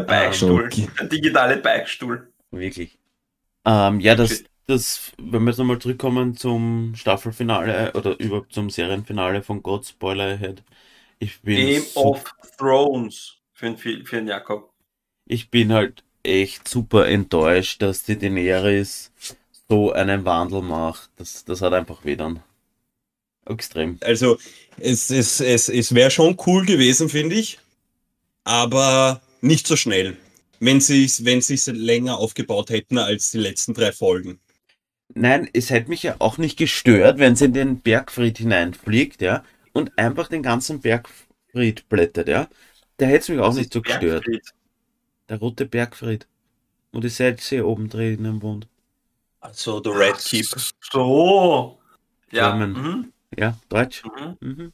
Beichtstuhl. Okay. Der digitale Beichtstuhl. Wirklich. Ähm, ja, das, das, wenn wir jetzt nochmal zurückkommen zum Staffelfinale oder überhaupt zum Serienfinale von God Spoiler Ahead. Ich bin, Game su- of Thrones für den, für den Jakob. ich bin halt echt super enttäuscht, dass die Daenerys so einen Wandel macht. Das, das hat einfach weh dann. Extrem. Also, es, es, es, es wäre schon cool gewesen, finde ich. Aber nicht so schnell. Wenn sie es wenn sie's länger aufgebaut hätten als die letzten drei Folgen. Nein, es hätte mich ja auch nicht gestört, wenn sie in den Bergfried hineinfliegt, ja, und einfach den ganzen Bergfried blättert, ja. Der hätte es mich auch nicht so gestört. Der rote Bergfried. Wo die Cersei oben drinnen wohnt. Also, The Red Keep. So. Ja. Mhm. Ja, Deutsch. Mhm.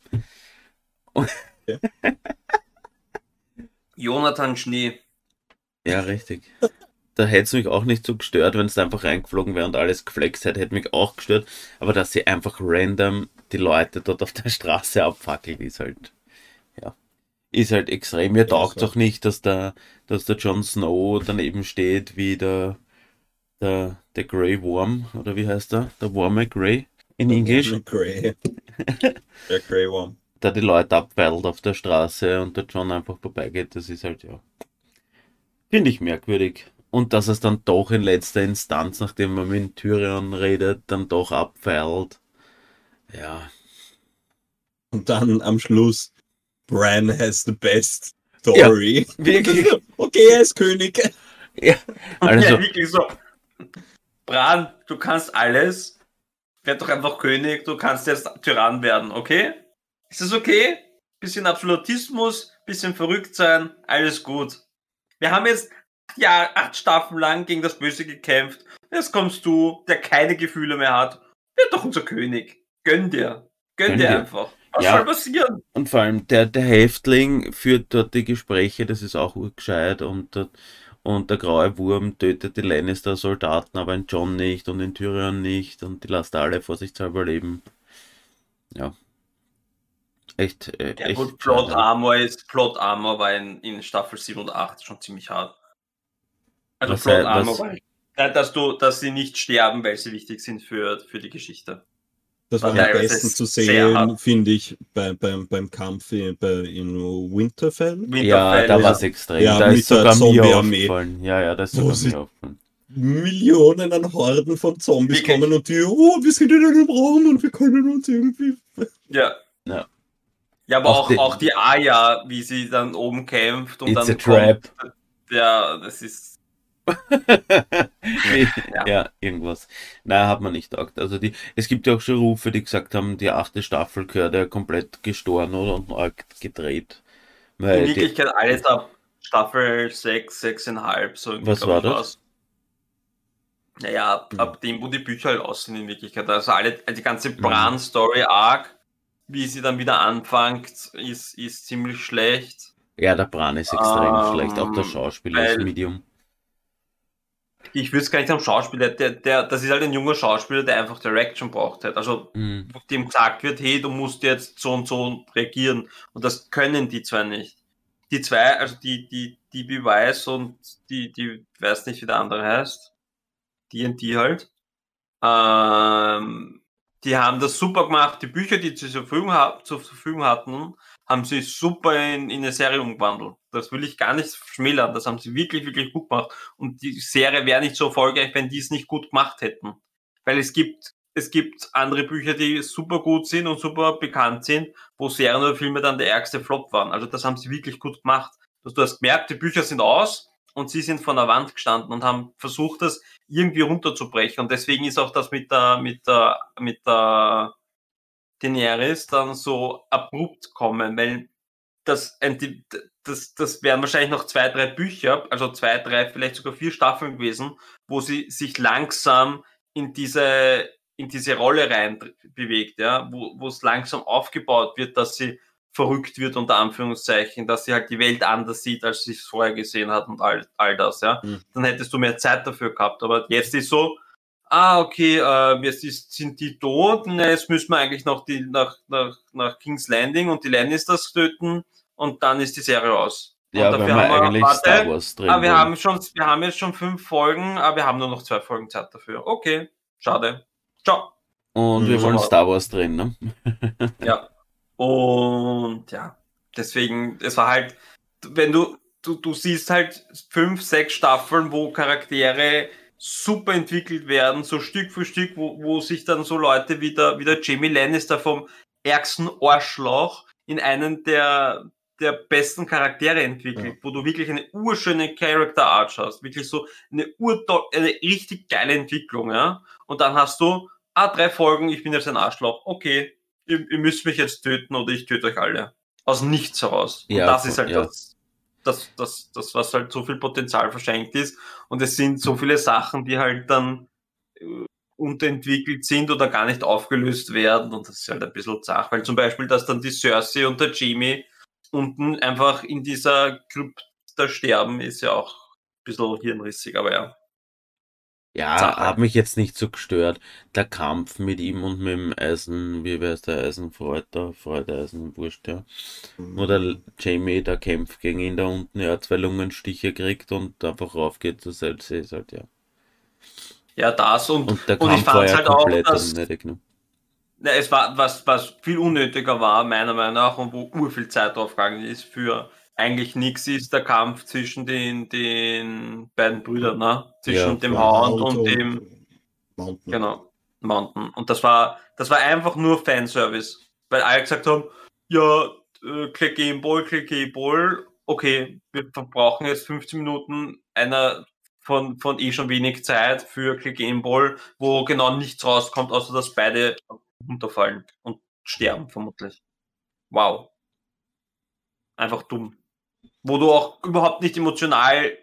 Mhm. Jonathan Schnee. Ja, richtig. Da hätte es mich auch nicht so gestört, wenn es einfach reingeflogen wäre und alles geflext hätte, hätte mich auch gestört. Aber dass sie einfach random die Leute dort auf der Straße abfackelt, ist halt, ja, ist halt extrem. Mir taugt so. auch nicht, dass der, dass der Jon Snow daneben steht, wie der, der, der Grey Worm, oder wie heißt der? Der Warme Grey in Englisch. Grey. Der Grey Worm. da die Leute abfeilt auf der Straße und der John einfach vorbeigeht, das ist halt ja. Finde ich merkwürdig. Und dass es dann doch in letzter Instanz, nachdem man mit Tyrion redet, dann doch abfeilt. Ja. Und dann am Schluss, Bran has the best story. Wirklich. okay, er ist König. ja. Also, Ja, wirklich so. Bran, du kannst alles. Werd doch einfach König, du kannst jetzt Tyrann werden, okay? Ist das okay? Bisschen Absolutismus, bisschen verrückt sein, alles gut. Wir haben jetzt acht, Jahre, acht Staffeln lang gegen das Böse gekämpft. Jetzt kommst du, der keine Gefühle mehr hat. Werd doch unser König. Gönn dir. Gönn, Gönn dir dir. einfach. Was Ja. soll passieren? und vor allem der, der Häftling führt dort die Gespräche, das ist auch urgescheit und, der- und der graue Wurm tötet die Lannister-Soldaten, aber den John nicht und den Tyrion nicht und die lässt alle vorsichtshalber leben. Ja. Echt, äh, Ja, echt. gut, Plot. Armor ist, Plot Armor war in, in Staffel 7 und 8 schon ziemlich hart. Also Was Plot sei- Armor was- war, dass du, dass sie nicht sterben, weil sie wichtig sind für, für die Geschichte. Das war Ja, am besten zu sehen, finde ich, bei, beim, beim Kampf in, bei, in Winterfell. Ja, Winterfell da ist- war es extrem. Ja, da mit ist sogar Zombie-Armee. aufgefallen. Ja, ja, da ist sogar sie- mir aufgefallen. Millionen an Horden von Zombies Wirklich? kommen und die, oh, wir sind in einem Raum und wir können uns irgendwie. Ja. Ja. Ja, aber Auch auch, die- auch die Aya, wie sie dann oben kämpft und It's dann a trap. kommt. Ja, das ist. ja. ja, irgendwas. Nein, hat man nicht taugt. Also die, es gibt ja auch schon Rufe, die gesagt haben, die achte Staffel gehört ja komplett gestorben oder und neu gedreht. In Weil die, Wirklichkeit alles ab Staffel 6, 6,5. So Was war das? war's. Naja, ab, ab dem, wo die Bücher halt aus sind in Wirklichkeit. Also alle, die ganze Hm. Bran-Story-Arc, wie sie dann wieder anfängt, ist, ist ziemlich schlecht. ja, der Bran ist extrem Ähm, schlecht, auch der Schauspieler ist Medium. Ich will es gar nicht am Schauspieler, der, der, das ist halt ein junger Schauspieler, der einfach Direction braucht hat. Also Mhm. dem gesagt wird, hey, du musst jetzt so und so reagieren. Und das können die zwei nicht. Die zwei, also die, die, die Beweis und die, die, weiß nicht, wie der andere heißt. Die und die halt. Ähm, die haben das super gemacht. Die Bücher, die sie zur Verfügung, ha- zur Verfügung hatten, haben sie super in, in eine Serie umgewandelt. Das will ich gar nicht schmälern. Das haben sie wirklich, wirklich gut gemacht. Und die Serie wäre nicht so erfolgreich, wenn die es nicht gut gemacht hätten. Weil es gibt, es gibt andere Bücher, die super gut sind und super bekannt sind, wo Serien oder Filme dann der ärgste Flop waren. Also das haben sie wirklich gut gemacht. Also du hast gemerkt, die Bücher sind aus und sie sind von der Wand gestanden und haben versucht, das irgendwie runterzubrechen. Und deswegen ist auch das mit der, mit der, mit der Daenerys dann so abrupt kommen, weil das, das, das wären wahrscheinlich noch zwei, drei Bücher, also zwei, drei, vielleicht sogar vier Staffeln gewesen, wo sie sich langsam in diese, in diese Rolle rein bewegt, ja, wo wo es langsam aufgebaut wird, dass sie verrückt wird, unter Anführungszeichen, dass sie halt die Welt anders sieht, als sie es vorher gesehen hat und all, all das, ja. Mhm. Dann hättest du mehr Zeit dafür gehabt. Aber jetzt ist so, ah, okay, äh, jetzt ist, sind die tot, na, jetzt müssen wir eigentlich noch die, nach, nach, nach King's Landing und die Lannisters töten und dann ist die Serie aus. Ja, und dafür haben wir eigentlich warte, Star Wars drin. Ah, wir haben schon, wir haben jetzt schon fünf Folgen, aber wir haben nur noch zwei Folgen Zeit dafür. Okay, schade. Ciao. Und wir wollen Star Wars drehen, ne? ja. Und ja, deswegen, es war halt, wenn du, du, du siehst halt fünf, sechs Staffeln, wo Charaktere super entwickelt werden, so Stück für Stück, wo, wo sich dann so Leute wie der, wie der Jamie Lannister vom ärgsten Arschloch in einen der, der besten Charaktere entwickelt, ja. wo du wirklich eine urschöne Character Art hast, wirklich so eine ur eine richtig geile Entwicklung, ja. Und dann hast du, ah, drei Folgen, ich bin jetzt ein Arschloch, okay, ihr, ihr müsst mich jetzt töten oder ich töte euch alle. Aus nichts heraus. Und ja, das ist halt ja. das, das, das, das, was halt so viel Potenzial verschenkt ist. Und es sind so viele Sachen, die halt dann äh, unterentwickelt sind oder gar nicht aufgelöst werden. Und das ist halt ein bisschen zach, weil zum Beispiel, dass dann die Cersei und der Jamie unten einfach in dieser Krypta sterben, ist ja auch ein bisschen hirnrissig, aber ja. Ja, Sache. hat mich jetzt nicht so gestört. Der Kampf mit ihm und mit dem Eisen, wie wäre es der Eisenfreude, Freude Eisen, wurscht, ja. Der mhm. Jamie da kämpft gegen ihn da unten, er zwei Lungenstiche kriegt und einfach raufgeht zu Cersei, ist halt, ja. Ja, das und, und der und Kampf war ja halt komplett auch, dass, unnötig, ne? Ja, es war, was, was viel unnötiger war, meiner Meinung nach, und wo ur viel Zeit draufgegangen ist für eigentlich nichts ist der Kampf zwischen den, den beiden Brüdern, ne? Zwischen ja, dem Hound und, und dem Mountain. Genau, Mountain. Und das war, das war einfach nur Fanservice. Weil alle gesagt haben, ja, äh, klick Gameball, klick Gameball, okay, wir brauchen jetzt 15 Minuten einer von, von eh schon wenig Zeit für Click Gameball, wo genau nichts rauskommt, außer dass beide runterfallen und sterben, vermutlich. Wow. Einfach dumm wo du auch überhaupt nicht emotional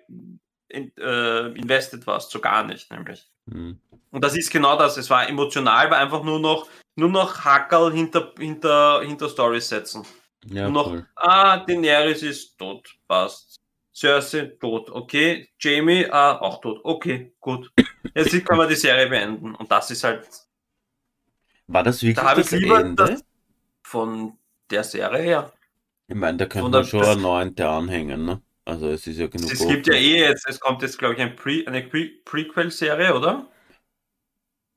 in, äh, invested warst, so gar nicht, nämlich. Mhm. Und das ist genau das. Es war emotional, war einfach nur noch, nur noch Hackerl hinter, hinter, hinter Stories setzen. Ja, nur noch, cool. ah, Daenerys ist tot, passt. Cersei tot, okay. Jamie, ah, auch tot, okay, gut. Jetzt kann man die Serie beenden. Und das ist halt. War das wirklich da das Ende? Das von der Serie her. Ich meine, da könnte man schon das, einen neuen anhängen, ne? Also es ist ja genug. Es gibt ja eh jetzt, es kommt jetzt, glaube ich, ein Pre, eine Pre Prequel-Serie, oder?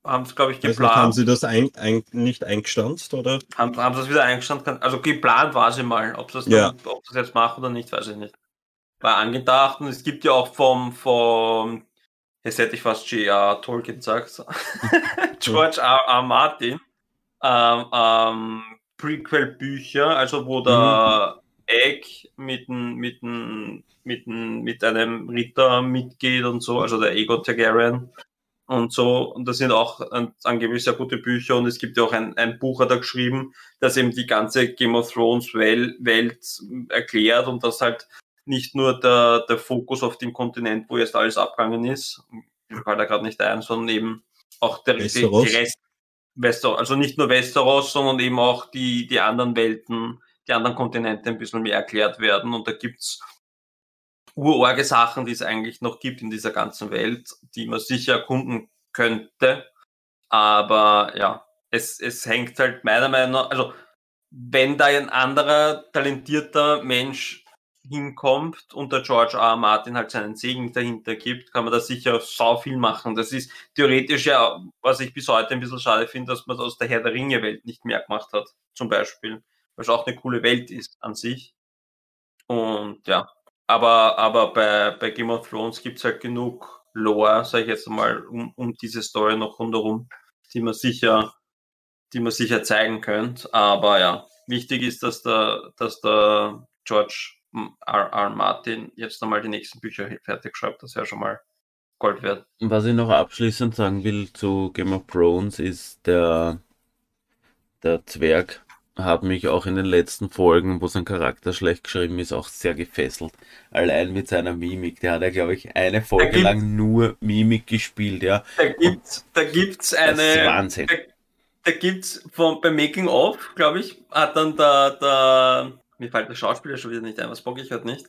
Haben sie, glaube ich, geplant. Nicht, haben sie das ein, ein, nicht eingestanzt, oder? Haben, haben sie das wieder eingestanzt? Also geplant war sie mal. Ob sie das, ja. ob das jetzt machen oder nicht, weiß ich nicht. War angedacht und es gibt ja auch vom, vom jetzt hätte ich fast J.R. Tolkien gesagt, George R. R. Martin, ähm, ähm, Prequel-Bücher, also wo der mhm. Egg mit, mit, mit, mit einem Ritter mitgeht und so, also der Ego Targaryen und so. Und das sind auch angeblich sehr gute Bücher und es gibt ja auch ein, ein Buch, hat er geschrieben, das eben die ganze Game of Thrones Welt erklärt und das halt nicht nur der, der Fokus auf dem Kontinent, wo jetzt alles abgegangen ist, ich fällt da gerade nicht ein, sondern eben auch der, die, die Rest, Westeros, also nicht nur Westeros, sondern eben auch die, die anderen Welten, die anderen Kontinente ein bisschen mehr erklärt werden. Und da gibt's urorge Sachen, die es eigentlich noch gibt in dieser ganzen Welt, die man sicher erkunden könnte. Aber ja, es, es hängt halt meiner Meinung nach, also wenn da ein anderer talentierter Mensch hinkommt und der George R. Martin halt seinen Segen dahinter gibt, kann man da sicher sau viel machen. Das ist theoretisch ja, was ich bis heute ein bisschen schade finde, dass man das aus der Herr der Ringe Welt nicht mehr gemacht hat, zum Beispiel, weil es auch eine coole Welt ist an sich. Und ja, aber, aber bei, bei Game of Thrones gibt's halt genug Lore, sage ich jetzt mal, um, um diese Story noch rundherum, die man sicher, die man sicher zeigen könnte. Aber ja, wichtig ist, dass der, dass der George R. R. Martin jetzt nochmal die nächsten Bücher fertig schreibt, das ja schon mal Gold wert. Was ich noch abschließend sagen will zu Game of Thrones ist der, der Zwerg hat mich auch in den letzten Folgen, wo sein Charakter schlecht geschrieben ist, auch sehr gefesselt. Allein mit seiner Mimik. Der hat ja, glaube ich, eine Folge lang nur Mimik gespielt, ja. Da gibt's, da gibt's Das ist eine. Wahnsinn. Da, da gibt's von, beim Making of, glaube ich, hat dann der, der, mir fällt der Schauspieler schon wieder nicht ein, was bock ich halt nicht,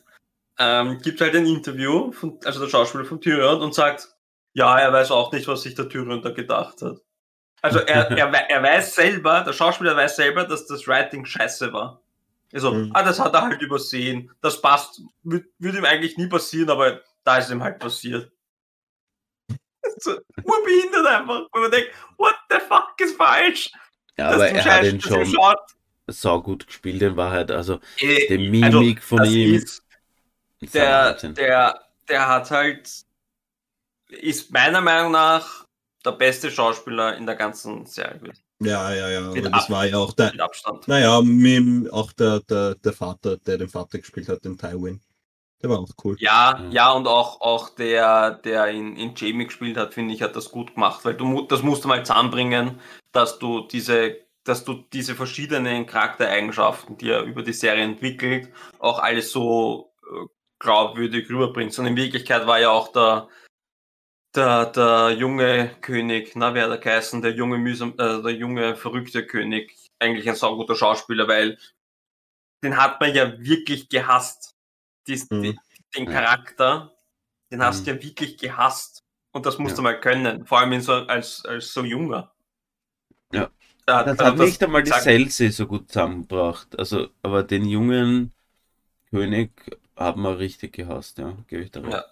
ähm, gibt halt ein Interview, von, also der Schauspieler von Tyrion und sagt, ja, er weiß auch nicht, was sich der Tyrion da gedacht hat. Also er, er, er weiß selber, der Schauspieler weiß selber, dass das Writing scheiße war. Also, Mhm. ah, das hat er halt übersehen. Das passt, würde würd ihm eigentlich nie passieren, aber da ist ihm halt passiert. So, urbehindert einfach. Wo man denkt, what the fuck ist falsch? Ja, aber er hat ihn schon schaut, saugut gespielt in Wahrheit. Also äh, die Mimik also, von ihm Ist, der, der, der hat halt, ist meiner Meinung nach der beste Schauspieler in der ganzen Serie. Ja, ja, ja. Mit das Ab- war ja auch der, Mit Abstand. naja, mit, auch der, der, der Vater, der den Vater gespielt hat, den Tywin. Der war auch cool. Ja, Ja. ja, und auch, auch der, der in, in Jamie gespielt hat, finde ich, hat das gut gemacht, weil du das musst du mal zusammenbringen, dass du diese, dass du diese verschiedenen Charaktereigenschaften, die er über die Serie entwickelt, auch alles so äh, glaubwürdig rüberbringst. Und in Wirklichkeit war ja auch der, der, der junge König, na, wer hat er geheißen, der junge, mühsam, äh, der junge, verrückte König, eigentlich ein sauguter Schauspieler, weil den hat man ja wirklich gehasst. Dies, Mhm. den Ja. Charakter, den hast Mhm. du ja wirklich gehasst. Und das musst Ja. du mal können, vor allem in so, als, als so junger. Ja. Da, Das da- hat nicht einmal die Celsi so gut zusammengebracht. Also, aber den jungen König haben wir richtig gehasst, ja, gebe ich da recht. Ja.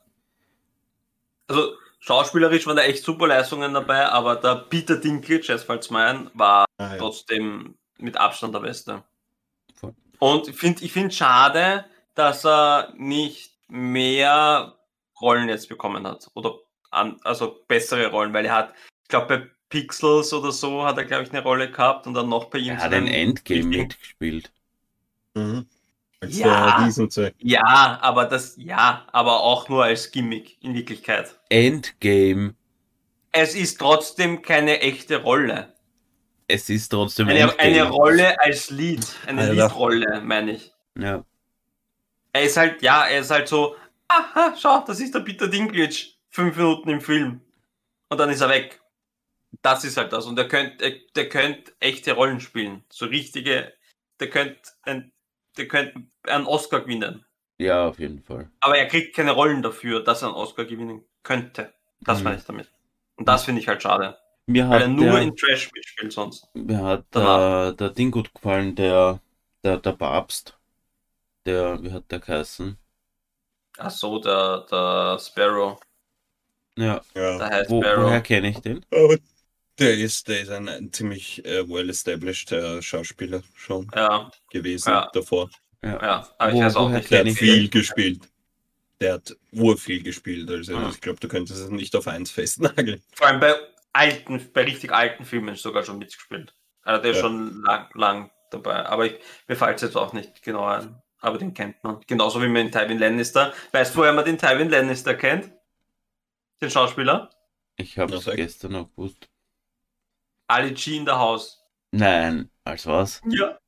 Also schauspielerisch waren da echt super Leistungen dabei, aber der Peter Dinklage, als falls mein, war Ah, ja. trotzdem mit Abstand der Beste. Voll. Und ich finde ich find schade, dass er nicht mehr Rollen jetzt bekommen hat. Oder an, also bessere Rollen, weil er hat, ich glaube, bei Pixels oder so hat er, glaube ich, eine Rolle gehabt und dann noch bei ihm. Er hat ein Endgame mitgespielt. Mhm. Als Ja. Ja, aber das, ja, aber auch nur als Gimmick in Wirklichkeit. Endgame. Es ist trotzdem keine echte Rolle. Es ist trotzdem Eine, Endgame. eine Rolle als Lied. Eine Alter. Liedrolle, meine ich. Ja. Er ist halt, ja, er ist halt so, aha, schau, das ist der Peter Dinklage. Fünf Minuten im Film. Und dann ist er weg. Das ist halt das. Und der könnte, er- der könnte echte Rollen spielen. So richtige, der könnte, ein, der könnte einen Oscar gewinnen. ja, auf jeden Fall. Aber er kriegt keine Rollen dafür, dass er einen Oscar gewinnen könnte. Das Mhm. meine ich damit. Und das finde ich halt schade. Mir Weil er hat, nur der, in Trash mitspielt sonst. mir hat danach. der, der Ding gut gefallen, der, der, der Papst. Der, wie hat der geheißen? Ach so, der, der Sparrow. Ja, Der Ja. heißt wo, Sparrow. woher kenne ich den? Aber der ist, der ist ein, ein ziemlich äh, well-established äh, Schauspieler schon Ja, gewesen Ja. davor. ja. Aber ich weiß auch nicht. Der hat viel gespielt. Der hat urviel gespielt. Also Mhm. ich glaube, du könntest es nicht auf eins festnageln. Vor allem bei alten, bei richtig alten Filmen sogar schon mitgespielt. Also der ist Ja. schon lang, lang dabei. Aber ich, mir fällt es jetzt auch nicht genau ein. Aber den kennt man. Genauso wie man den Tywin Lannister. Weißt du, woher man den Tywin Lannister kennt? Den Schauspieler? Ich habe es gestern noch gewusst. Ali G in der Haus. Nein, als was? Ja.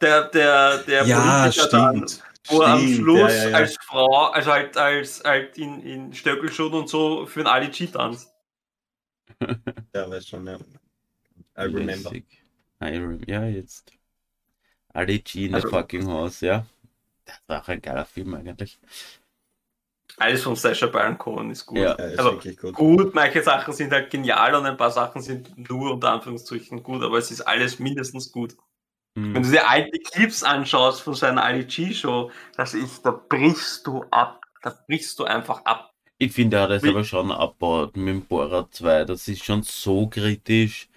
Der, der, der Politiker dann, wo er am Stimmt, Schluss ja, ja, ja. als Frau, also halt als halt in, in Stöckelschuhen und so für einen Ali G tanzt. Ja, weiß schon, ja. I remember. I rem ja, jetzt. Ali G in Also- the fucking house, ja. Das war auch ein geiler Film eigentlich. Alles von Sasha Baron Cohen ist gut. Ja. Ja, ist Also, wirklich gut. gut, manche Sachen sind halt genial und ein paar Sachen sind nur unter Anführungszeichen gut, aber es ist alles mindestens gut. Hm. Wenn du dir alte Clips anschaust von seiner Ali G-Show, das ist, da brichst du ab. Da brichst du einfach ab. Ich finde, er hat es aber schon abbaut mit dem Borat 2. Das ist schon so kritisch,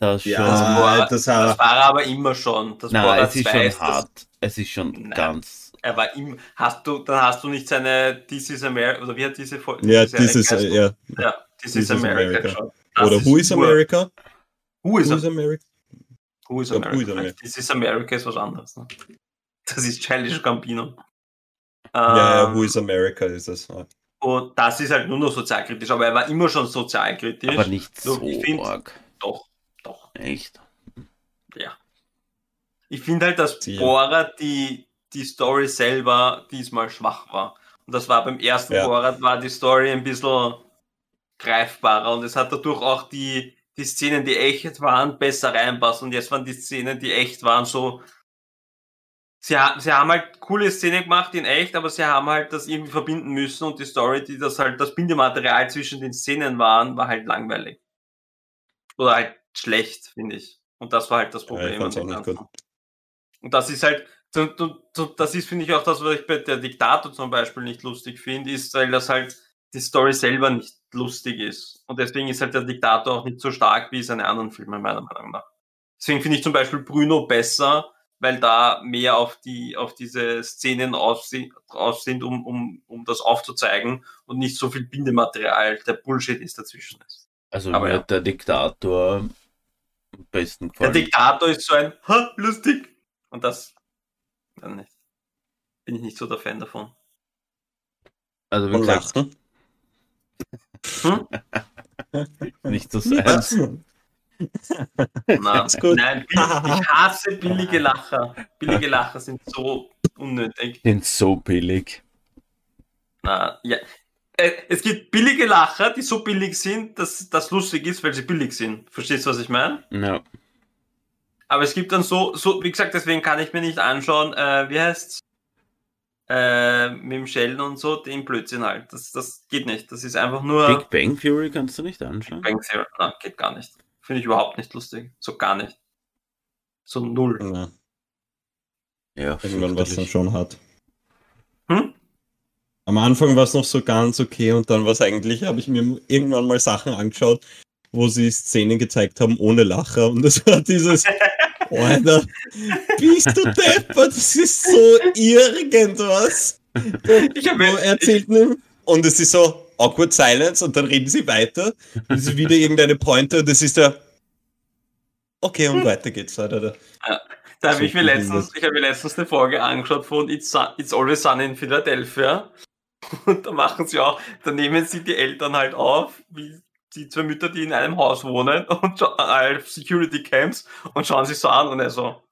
dass Ja, schon. Borat- das, Das war er aber immer schon. Das Nein, Borat es ist 2 schon das- hart. Es ist schon Nein. ganz. Er war immer. Hast du, dann hast du nicht seine This is America, oder wie hat diese Folge? ja, Serie dieses, geheißen? äh, ja. ja, This, This is is America. America. geschaut. Das Oder Who is America? Who is, Who is America? Who is America? Who is America. This is America ist was anderes. Ne? Das ist Childish Gambino. Ja, ja, Ähm, Who is America ist. Ja. Und das ist halt nur noch sozialkritisch, aber er war immer schon sozialkritisch. Aber nicht So, ich find- arg. Doch, doch, Echt. ja. Ich finde halt, dass. Borat die, die Story selber diesmal schwach war. Und das war beim ersten Ja. Borat war die Story ein bisschen greifbarer und es hat dadurch auch die, die Szenen, die echt waren, besser reinpasst. Und jetzt waren die Szenen, die echt waren, so. Sie, ha sie haben halt coole Szenen gemacht in echt, aber sie haben halt das irgendwie verbinden müssen und die Story, die das halt das Bindematerial zwischen den Szenen waren, war halt langweilig. Oder halt schlecht, finde ich. Und das war halt das Ja, Problem. gut. Und das ist halt, das ist, finde ich, auch das, was ich bei der Diktator zum Beispiel nicht lustig finde, ist, weil das halt die Story selber nicht lustig ist. Und deswegen ist halt der Diktator auch nicht so stark wie seine anderen Filme, meiner Meinung nach. Deswegen finde ich zum Beispiel Bruno besser, weil da mehr auf die, auf diese Szenen aus, si- drauf sind, um, um, um das aufzuzeigen und nicht so viel Bindematerial, der Bullshit ist dazwischen ist. Also Aber ja. der Diktator am besten Der gefallen. Diktator ist so ein, ha, lustig. Und das, dann nicht. Bin ich nicht so der Fan davon. also wie gesagt, lachen. nicht so Ist gut. Nein, bill- ich hasse billige Lacher. Billige Lacher sind so unnötig. Sind so billig. Na, ja. Äh, Es gibt billige Lacher, die so billig sind, dass das lustig ist, weil sie billig sind. Verstehst du, was ich meine? Ja. Aber es gibt dann so, so, wie gesagt, deswegen kann ich mir nicht anschauen, äh, wie heißt's? Äh, mit dem Sheldon und so, den Blödsinn halt. Das, das geht nicht. Das ist einfach nur. Big Bang Theory kannst du nicht anschauen. Bang Theory. Na, geht gar nicht. Finde ich überhaupt nicht lustig. So gar nicht. So null. Ja, Ja, irgendwann was dann fürchterlich. schon hat. Hm? Am Anfang war es noch so ganz okay und dann war es eigentlich, habe ich mir irgendwann mal Sachen angeschaut, wo sie Szenen gezeigt haben ohne Lacher und das war dieses, Alter, bist du deppert, das ist so irgendwas. Ich habe er erzählt mir und es ist so awkward silence und dann reden sie weiter und es ist wieder irgendeine Pointe und das ist der Okay, und weiter geht's weiter. Da habe So ich mir letztens, ich habe mir letztens eine Folge angeschaut von It's, Sun, It's Always Sunny in Philadelphia. Und da machen sie auch, da nehmen sie die Eltern halt auf, wie die zwei Mütter, die in einem Haus wohnen und als Security Camps und schauen sich so an und er so,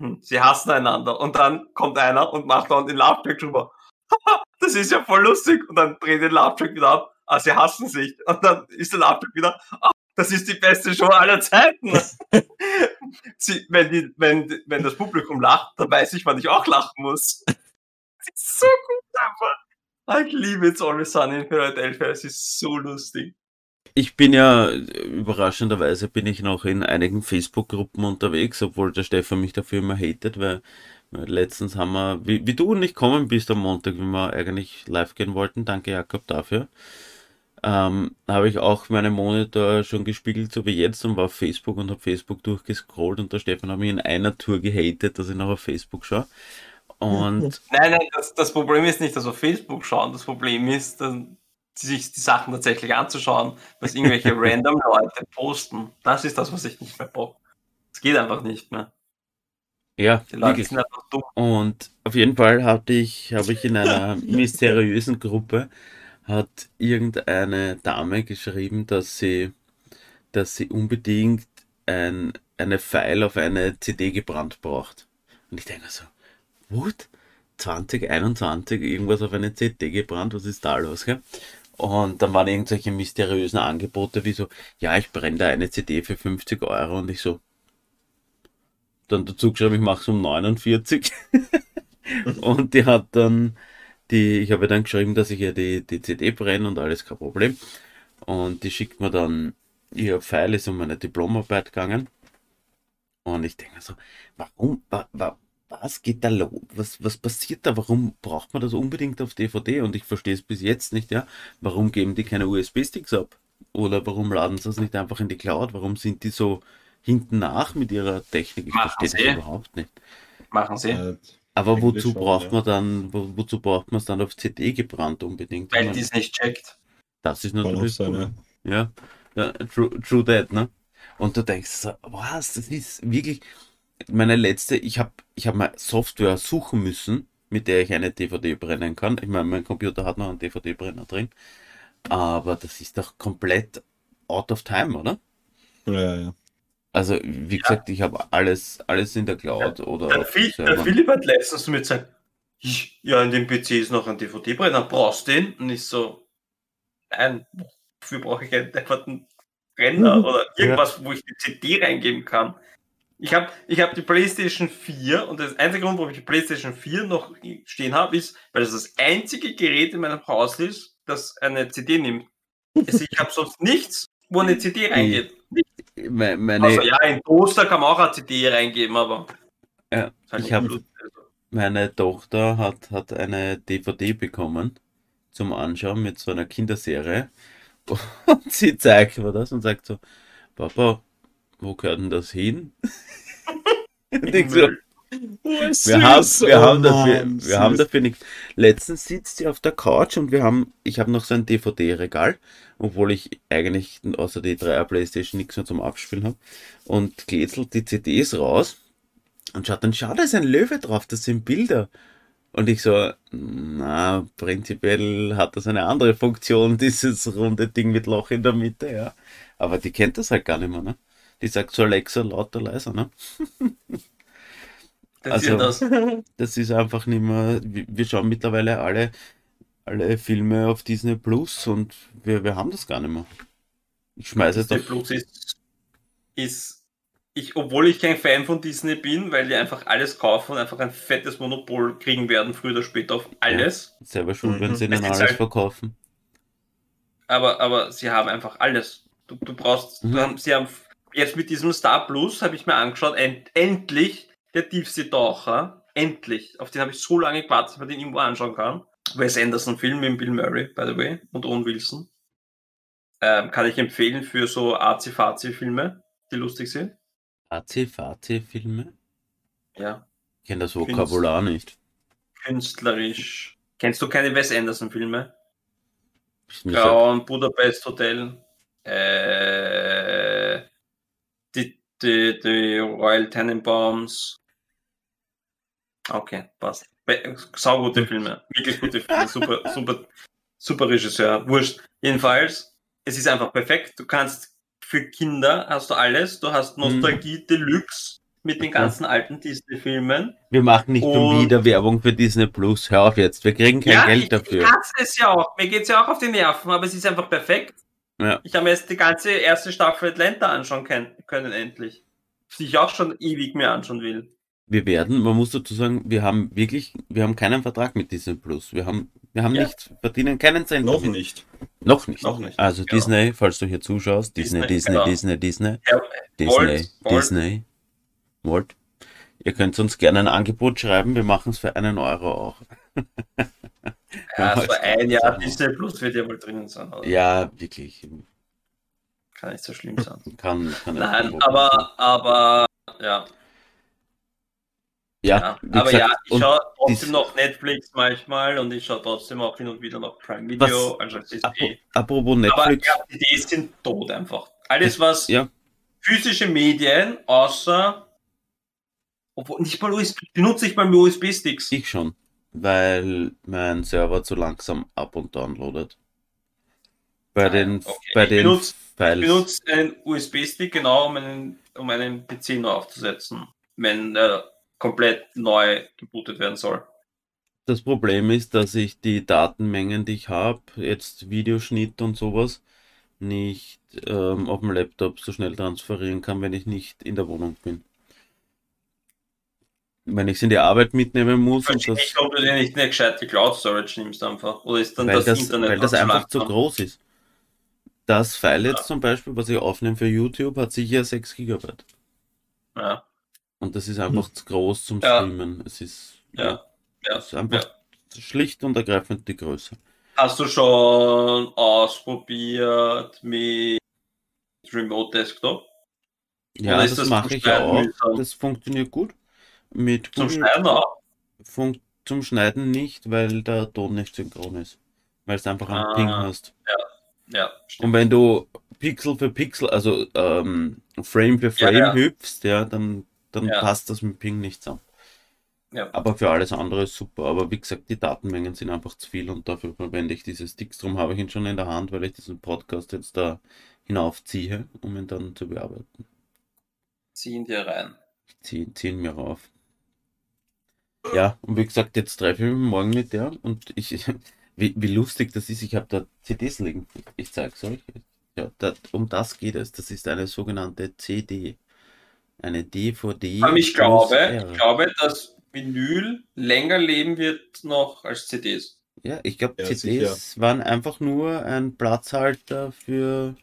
hm, sie hassen einander. Und dann kommt einer und macht dann den Laugh-Track drüber. Haha, das ist ja voll lustig. Und dann dreht den Laugh-Track wieder ab. Ah, sie hassen sich. Und dann ist der Laugh-Track wieder, ah, das ist die beste Show aller Zeiten. sie, wenn, die, wenn, wenn das Publikum lacht, dann weiß ich, wann ich auch lachen muss. Das ist so gut einfach. Ah, Ich liebe It's Always Sunny in Philadelphia. Es ist so lustig. Ich bin ja, überraschenderweise bin ich noch in einigen Facebook-Gruppen unterwegs, obwohl der Stefan mich dafür immer hatet, weil, letztens haben wir, wie, wie du nicht kommen bist am Montag, wie wir eigentlich live gehen wollten, danke Jakob dafür, ähm, habe ich auch meinen Monitor schon gespiegelt, so wie jetzt, und war auf Facebook und habe Facebook durchgescrollt und der Stefan hat mich in einer Tour gehatet, dass ich noch auf Facebook schaue. Und Nein, nein, das, das Problem ist nicht, dass wir Facebook schauen. Das Problem ist, dann sich die Sachen tatsächlich anzuschauen, was irgendwelche random Leute posten. Das ist das, was ich nicht mehr brauche. Es geht einfach nicht mehr. ja, Die Leute sind einfach dumm. Und auf jeden Fall hatte ich, habe ich in einer mysteriösen Gruppe hat irgendeine Dame geschrieben, dass sie, dass sie unbedingt ein, eine File auf eine CD gebrannt braucht. Und ich denke so, what? 2021 irgendwas auf eine CD gebrannt, was ist da los? Gell? Und dann waren irgendwelche mysteriösen Angebote, wie so, ja, ich brenne da eine CD für 50 Euro und ich so, dann dazu geschrieben, ich mache es um 49. und die hat dann, die, ich habe dann geschrieben, dass ich ihr die, die CD brenne und alles kein Problem. Und die schickt mir dann, ihr Pfeil ist um meine Diplomarbeit gegangen. Und ich denke so, warum, wa, wa, was geht da los? Was, was passiert da? Warum braucht man das unbedingt auf DVD? Und ich verstehe es bis jetzt nicht, ja. Warum geben die keine USB-Sticks ab? Oder warum laden sie es nicht einfach in die Cloud? Warum sind die so hinten nach mit ihrer Technik? Ich Machen verstehe sie. das überhaupt nicht. Machen sie. Äh, Aber wozu braucht man dann, wo, wozu braucht man es dann auf CD gebrannt unbedingt? Weil die es nicht checkt. das ist natürlich cool. ja. Ja, true, true that, ne? Und du denkst so, was, das ist wirklich meine letzte, ich habe ich hab mal Software suchen müssen, mit der ich eine DVD brennen kann. Ich meine, mein Computer hat noch einen DVD-Brenner drin, aber das ist doch komplett out of time, oder? Ja, ja. Also, wie gesagt, ich habe alles, alles in der Cloud oder Der, auf Phil, der Servern. Philipp hat letztens zu mir gesagt, "Ich- ja, in dem PC ist noch ein DVD-Brenner, brauchst du den? Und ich so, nein, wofür brauche ich einen Brenner oder irgendwas, wo ich die CD reingeben kann? Ich habe ich hab die PlayStation 4 und das einzige Grund, warum ich die PlayStation 4 noch stehen habe, ist, weil es das einzige Gerät in meinem Haus ist, das eine CD nimmt. Also ich habe sonst nichts, wo eine CD reingeht. Me- Meine, Also ja, in Toaster kann man auch eine CD reingeben, aber Ja, halt ich hab- nicht- meine Tochter hat, hat eine DVD bekommen zum Anschauen mit so einer Kinderserie. Und sie zeigt mir das und sagt so, Papa, wo gehört denn das hin? So, wir haben, wir, haben dafür, wir haben dafür nichts. Letztens sitzt sie auf der Couch und wir haben, ich habe noch so ein DVD-Regal, obwohl ich eigentlich außer die 3er Playstation nichts mehr zum Abspielen habe. Und glätzelt die CDs raus und schaut, dann schaut, da ist ein Löwe drauf, das sind Bilder. Und ich so, na, prinzipiell hat das eine andere Funktion, dieses runde Ding mit Loch in der Mitte, ja. Aber die kennt das halt gar nicht mehr, ne? Die sagt so Alexa lauter, leiser, ne? Das ist ja das. Das ist einfach nicht mehr. Wir schauen mittlerweile alle, alle Filme auf Disney Plus und wir, wir haben das gar nicht mehr. Ich schmeiße jetzt Disney auf. Plus ist, ist ich, obwohl ich kein Fan von Disney bin, weil die einfach alles kaufen und einfach ein fettes Monopol kriegen werden, früher oder später auf alles. Selber schuld, wenn Mhm. sie ihnen Es alles halt- verkaufen. Aber, aber sie haben einfach alles. Du, du brauchst, Mhm. du haben, sie haben jetzt mit diesem Star Plus, habe ich mir angeschaut, end, endlich der Tiefseetaucher. Endlich. Auf den habe ich so lange gewartet, dass man den irgendwo anschauen kann. Wes Anderson Film mit Bill Murray, by the way, und Owen Wilson. Ähm, kann ich empfehlen für so Azi-Fazi-Filme, die lustig sind. AC-Fazi-Filme? Ja. Ich kenne das Vokabular nicht. Künstlerisch. Kennst du keine Wes Anderson-Filme? Sagt, Grauen, Budapest Hotel, äh, die, die, Royal Tenenbaums. Okay, passt. Be- Saugute Filme, wirklich gute Filme, super, super, super Regisseur, wurscht. Jedenfalls, es ist einfach perfekt. Du kannst für Kinder hast du alles. Du hast Nostalgie Deluxe mit den ganzen alten Disney-Filmen. wir machen nicht schon Und- wieder Werbung für Disney Plus. Hör auf jetzt. Wir kriegen kein Geld ich, dafür. Ich hasse es ja auch. Mir geht's ja auch auf die Nerven, aber es ist einfach perfekt. Ja. Ich habe mir jetzt die ganze erste Staffel Atlanta anschauen können, können endlich. Die ich auch schon ewig mir anschauen will. Wir werden, man muss dazu sagen, wir haben wirklich, wir haben keinen Vertrag mit Disney Plus. Wir haben, wir haben Ja. nichts, verdienen keinen Cent. Noch nicht. Noch nicht. Noch nicht. Also Genau. Disney, falls du hier zuschaust, Disney, Disney, Disney, genau. Disney, Disney, Disney, Walt, Walt. Disney, Walt. Ihr könnt uns gerne ein Angebot schreiben, wir machen es für einen Euro auch. ja, so ein Jahr. Disney Plus wird ja wohl drinnen sein. Oder? Ja, wirklich. Kann nicht so schlimm sein. Kann, kann ein Nein, aber, aber, ja. ja, ja. Aber gesagt, ja, ich schaue trotzdem noch Netflix manchmal und ich schaue trotzdem auch hin und wieder noch Prime Video. Also es ist apro- eh. apropos Aber Netflix, ja, die sind tot einfach. Alles, was ja, physische Medien, außer obwohl nicht mal USB, benutze ich mal USB-Sticks. ich schon, weil mein Server zu langsam ab und downloadet. Bei Ah, den, okay. bei Ich den benutze- Ich Files. benutze einen USB-Stick genau, um einen, um einen PC neu aufzusetzen, wenn er komplett neu gebootet werden soll. Das Problem ist, dass ich die Datenmengen, die ich habe, jetzt Videoschnitt und sowas, nicht ähm, auf dem Laptop so schnell transferieren kann, wenn ich nicht in der Wohnung bin. Wenn ich es in die Arbeit mitnehmen muss und das, nicht, ob du dir nicht eine gescheite Cloud Storage nimmst einfach. Oder ist dann weil das, das, Internet weil das einfach zu groß ist. Das File jetzt zum Beispiel, was ich aufnehme für YouTube, hat sicher 6 Gigabyte. Ja, Und das ist einfach zu groß zum Ja. Streamen. Es ist, ja, ja. es ist einfach ja. schlicht und ergreifend die Größe. Hast du schon ausprobiert mit Remote Desktop? Ja, Oder das, das mache ich auch. mühsam? Das funktioniert gut. Mit Zum Google Schneiden auch? Fun zum Schneiden nicht, weil der Ton nicht synchron ist. Weil es einfach einen Ah. Ping hast. Ja, Und stimmt. wenn du Pixel für Pixel, also ähm, Frame für Ja, Frame ja. hüpfst, ja, dann, dann Ja. passt das mit Ping nicht zusammen. Ja. Aber für alles andere ist super. Aber wie gesagt, die Datenmengen sind einfach zu viel und dafür verwende ich diese Sticks. Darum habe ich ihn schon in der Hand, weil ich diesen Podcast jetzt da hinaufziehe, um ihn dann zu bearbeiten. ziehen dir rein. Zieh, ziehen mir rauf. Ja, und wie gesagt, jetzt treffe ich mich morgen mit der und ich, wie, wie lustig das ist, ich habe da CDs liegen. Ich zeig's euch. Ja, da, um das geht es. Das ist eine sogenannte CD. Eine DVD. Aber ich glaube, R. ich glaube, dass Vinyl länger leben wird noch als CDs. Ja, ich glaube, Ja, CDs waren einfach nur ein Platzhalter für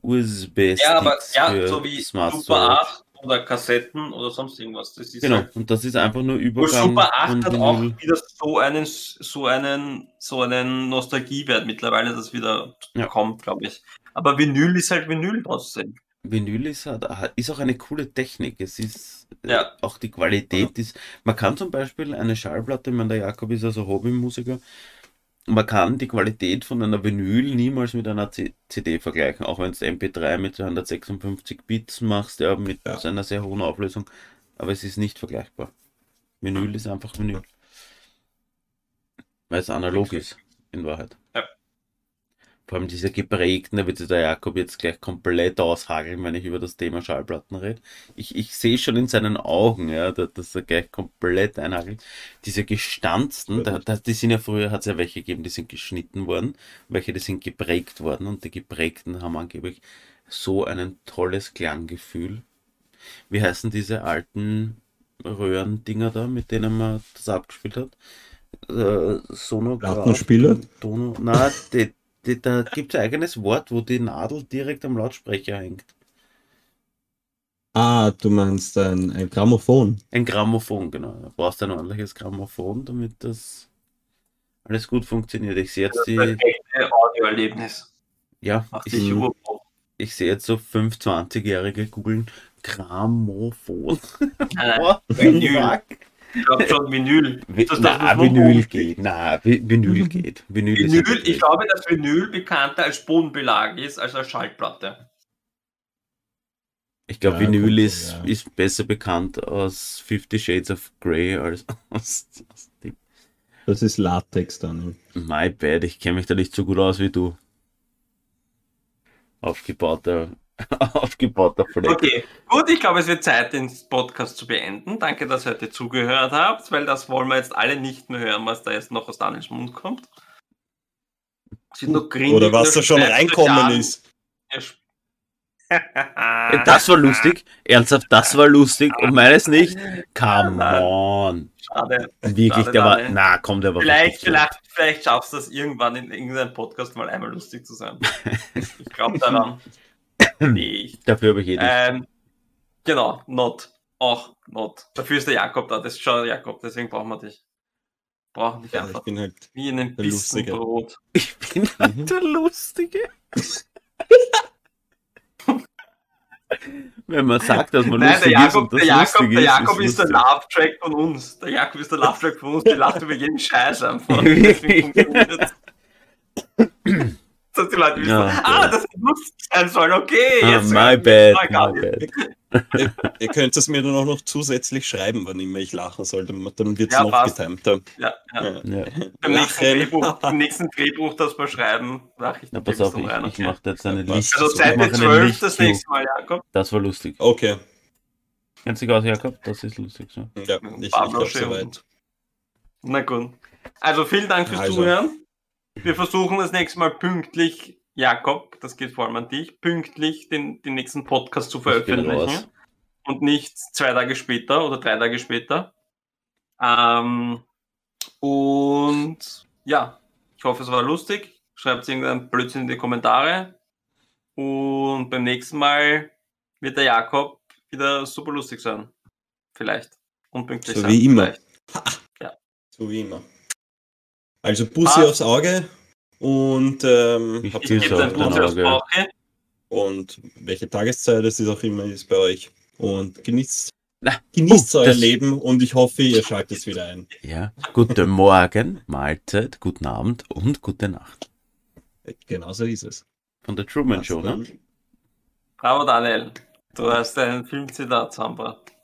USB-Sticks. Ja, aber ja, für so wie Smart Super Storage. 8 oder Kassetten oder sonst irgendwas. Das ist Genau, halt, und das ist einfach nur Übergang Super 8 von hat auch wieder so einen, so einen, so einen Nostalgiewert mittlerweile, das wieder Ja. kommt, glaube ich. Aber Vinyl ist halt Vinyl trotzdem. Vinyl ist, halt, ist auch eine coole Technik. Es ist äh, Ja. auch die Qualität ist. Man kann zum Beispiel eine Schallplatte, ich meine, der Jakob ist also Hobbymusiker, man kann die Qualität von einer Vinyl niemals mit einer C CD vergleichen, auch wenn es MP3 mit 256 Bits machst, ja, mit Ja. einer sehr hohen Auflösung, aber es ist nicht vergleichbar. Vinyl ist einfach Vinyl. Weil es analog ist, in Wahrheit. Ja. Vor allem diese geprägten, da wird sich der Jakob jetzt gleich komplett aushageln, wenn ich über das Thema Schallplatten rede. Ich, ich sehe schon in seinen Augen, ja, da- dass er gleich komplett einhagelt. Diese gestanzten, da, da, die sind ja früher, hat es ja welche gegeben, die sind geschnitten worden, welche, die sind geprägt worden und die geprägten haben angeblich so ein tolles Klanggefühl. Wie heißen diese alten Röhrendinger da, mit denen man das abgespielt hat? Äh, Sonograph. Plattenspieler? Tono, na, die, die, da gibt es ein eigenes Wort, wo die Nadel direkt am Lautsprecher hängt. Ah, du meinst ein, ein Grammophon. Ein Grammophon, genau. Du brauchst ein ordentliches Grammophon, damit das alles gut funktioniert. Ich sehe jetzt Das die, perfekte Audioerlebnis. ja, Macht ich, ich sehe jetzt so 25-Jährige googeln Grammophon. Nein, fuck? Ich glaube schon Vinyl. Vi- Das- Na, Vinyl geht. Na, Vi- Vinyl geht. Vinyl, ist Vinyl, einfach ich glaube, dass Vinyl bekannter als Bodenbelag ist als als Schallplatte. Ich glaube, Ja, Vinyl gut, ist, ja. ist besser bekannt aus Fifty Shades of Grey als aus, aus Ding. Das ist Latex dann. My bad, ich kenne mich da nicht so gut aus wie du. Aufgebauter, aufgebauter Fleck. Okay, gut, ich glaube, es wird Zeit, den Podcast zu beenden. Danke, dass ihr heute zugehört habt, weil das wollen wir jetzt alle nicht mehr hören, was da jetzt noch aus Daniels Mund kommt. Oder was da schon reinkommen ist. Das war lustig. Ernsthaft, das war lustig. Und meines nicht. Come on. Schade. Wirklich, Schade, der war. Na, komm, der war Vielleicht, vielleicht, vielleicht schaffst du es irgendwann in irgendeinem Podcast mal einmal lustig zu sein. Ich glaube daran so. Dafür habe ich eh dich. Ähm, genau, not. Auch not. Dafür ist der Jakob da. Das ist schon der Jakob, deswegen brauchen wir dich. Brauchen dich Ja, ich einfach. bin halt. Wie in einem der Bissen Lustige. Brot. Ich bin halt der Lustige. Wenn man sagt, dass man Nein, der lustig ist Jakob, und das der Jakob, lustig der Jakob ist, der lustig. Love-Track von uns. Der Jakob ist der Love-Track von uns. Der lacht über jeden Scheiß einfach. Dass die Leute wissen, Ja, ah, ja. das ist lustig sein soll. Okay, Ah, jetzt my bad, my bad. ihr, ihr könnt es mir dann auch noch zusätzlich schreiben, wann immer ich lachen soll. Dann, dann wird es Ja, noch passt. getimter. Ja, ja. Ja. Ja. Beim nächsten. Drehbuch, beim nächsten Drehbuch, das wir schreiben, mache ich die pass auf, ich, rein. ich mache jetzt eine. Liste. Also Seite eine 12 das nächste Mal, Jakob. Das war lustig. Okay. Kennst du dich aus, Jakob? Das ist lustig. So. Ja, ich, ich glaube soweit. Na gut. Also vielen Dank fürs Also. Zuhören. Wir versuchen das nächste Mal pünktlich, Jakob, das geht vor allem an dich, pünktlich den, den nächsten Podcast zu veröffentlichen. Und nicht zwei Tage später oder drei Tage später. Ähm, und ja, ich hoffe, es war lustig. Schreibt irgendeinen Blödsinn in die Kommentare. Und beim nächsten Mal wird der Jakob wieder super lustig sein. Vielleicht. Und pünktlich So sein. wie immer. Vielleicht. So wie immer. Also Bussi aufs Auge und ähm, Ich habt ihr Blut aufs Auge. Und welche Tageszeit es ist auch immer ist bei euch. Und genießt, Na, genießt uh, euer das- Leben und ich hoffe, ihr schaltet es wieder ein. Ja. Guten Morgen, Mahlzeit, guten Abend und gute Nacht. Genau so ist es. Von der Truman Show, ne? Bravo, Daniel. Du hast ein Filmzitat zusammengebracht.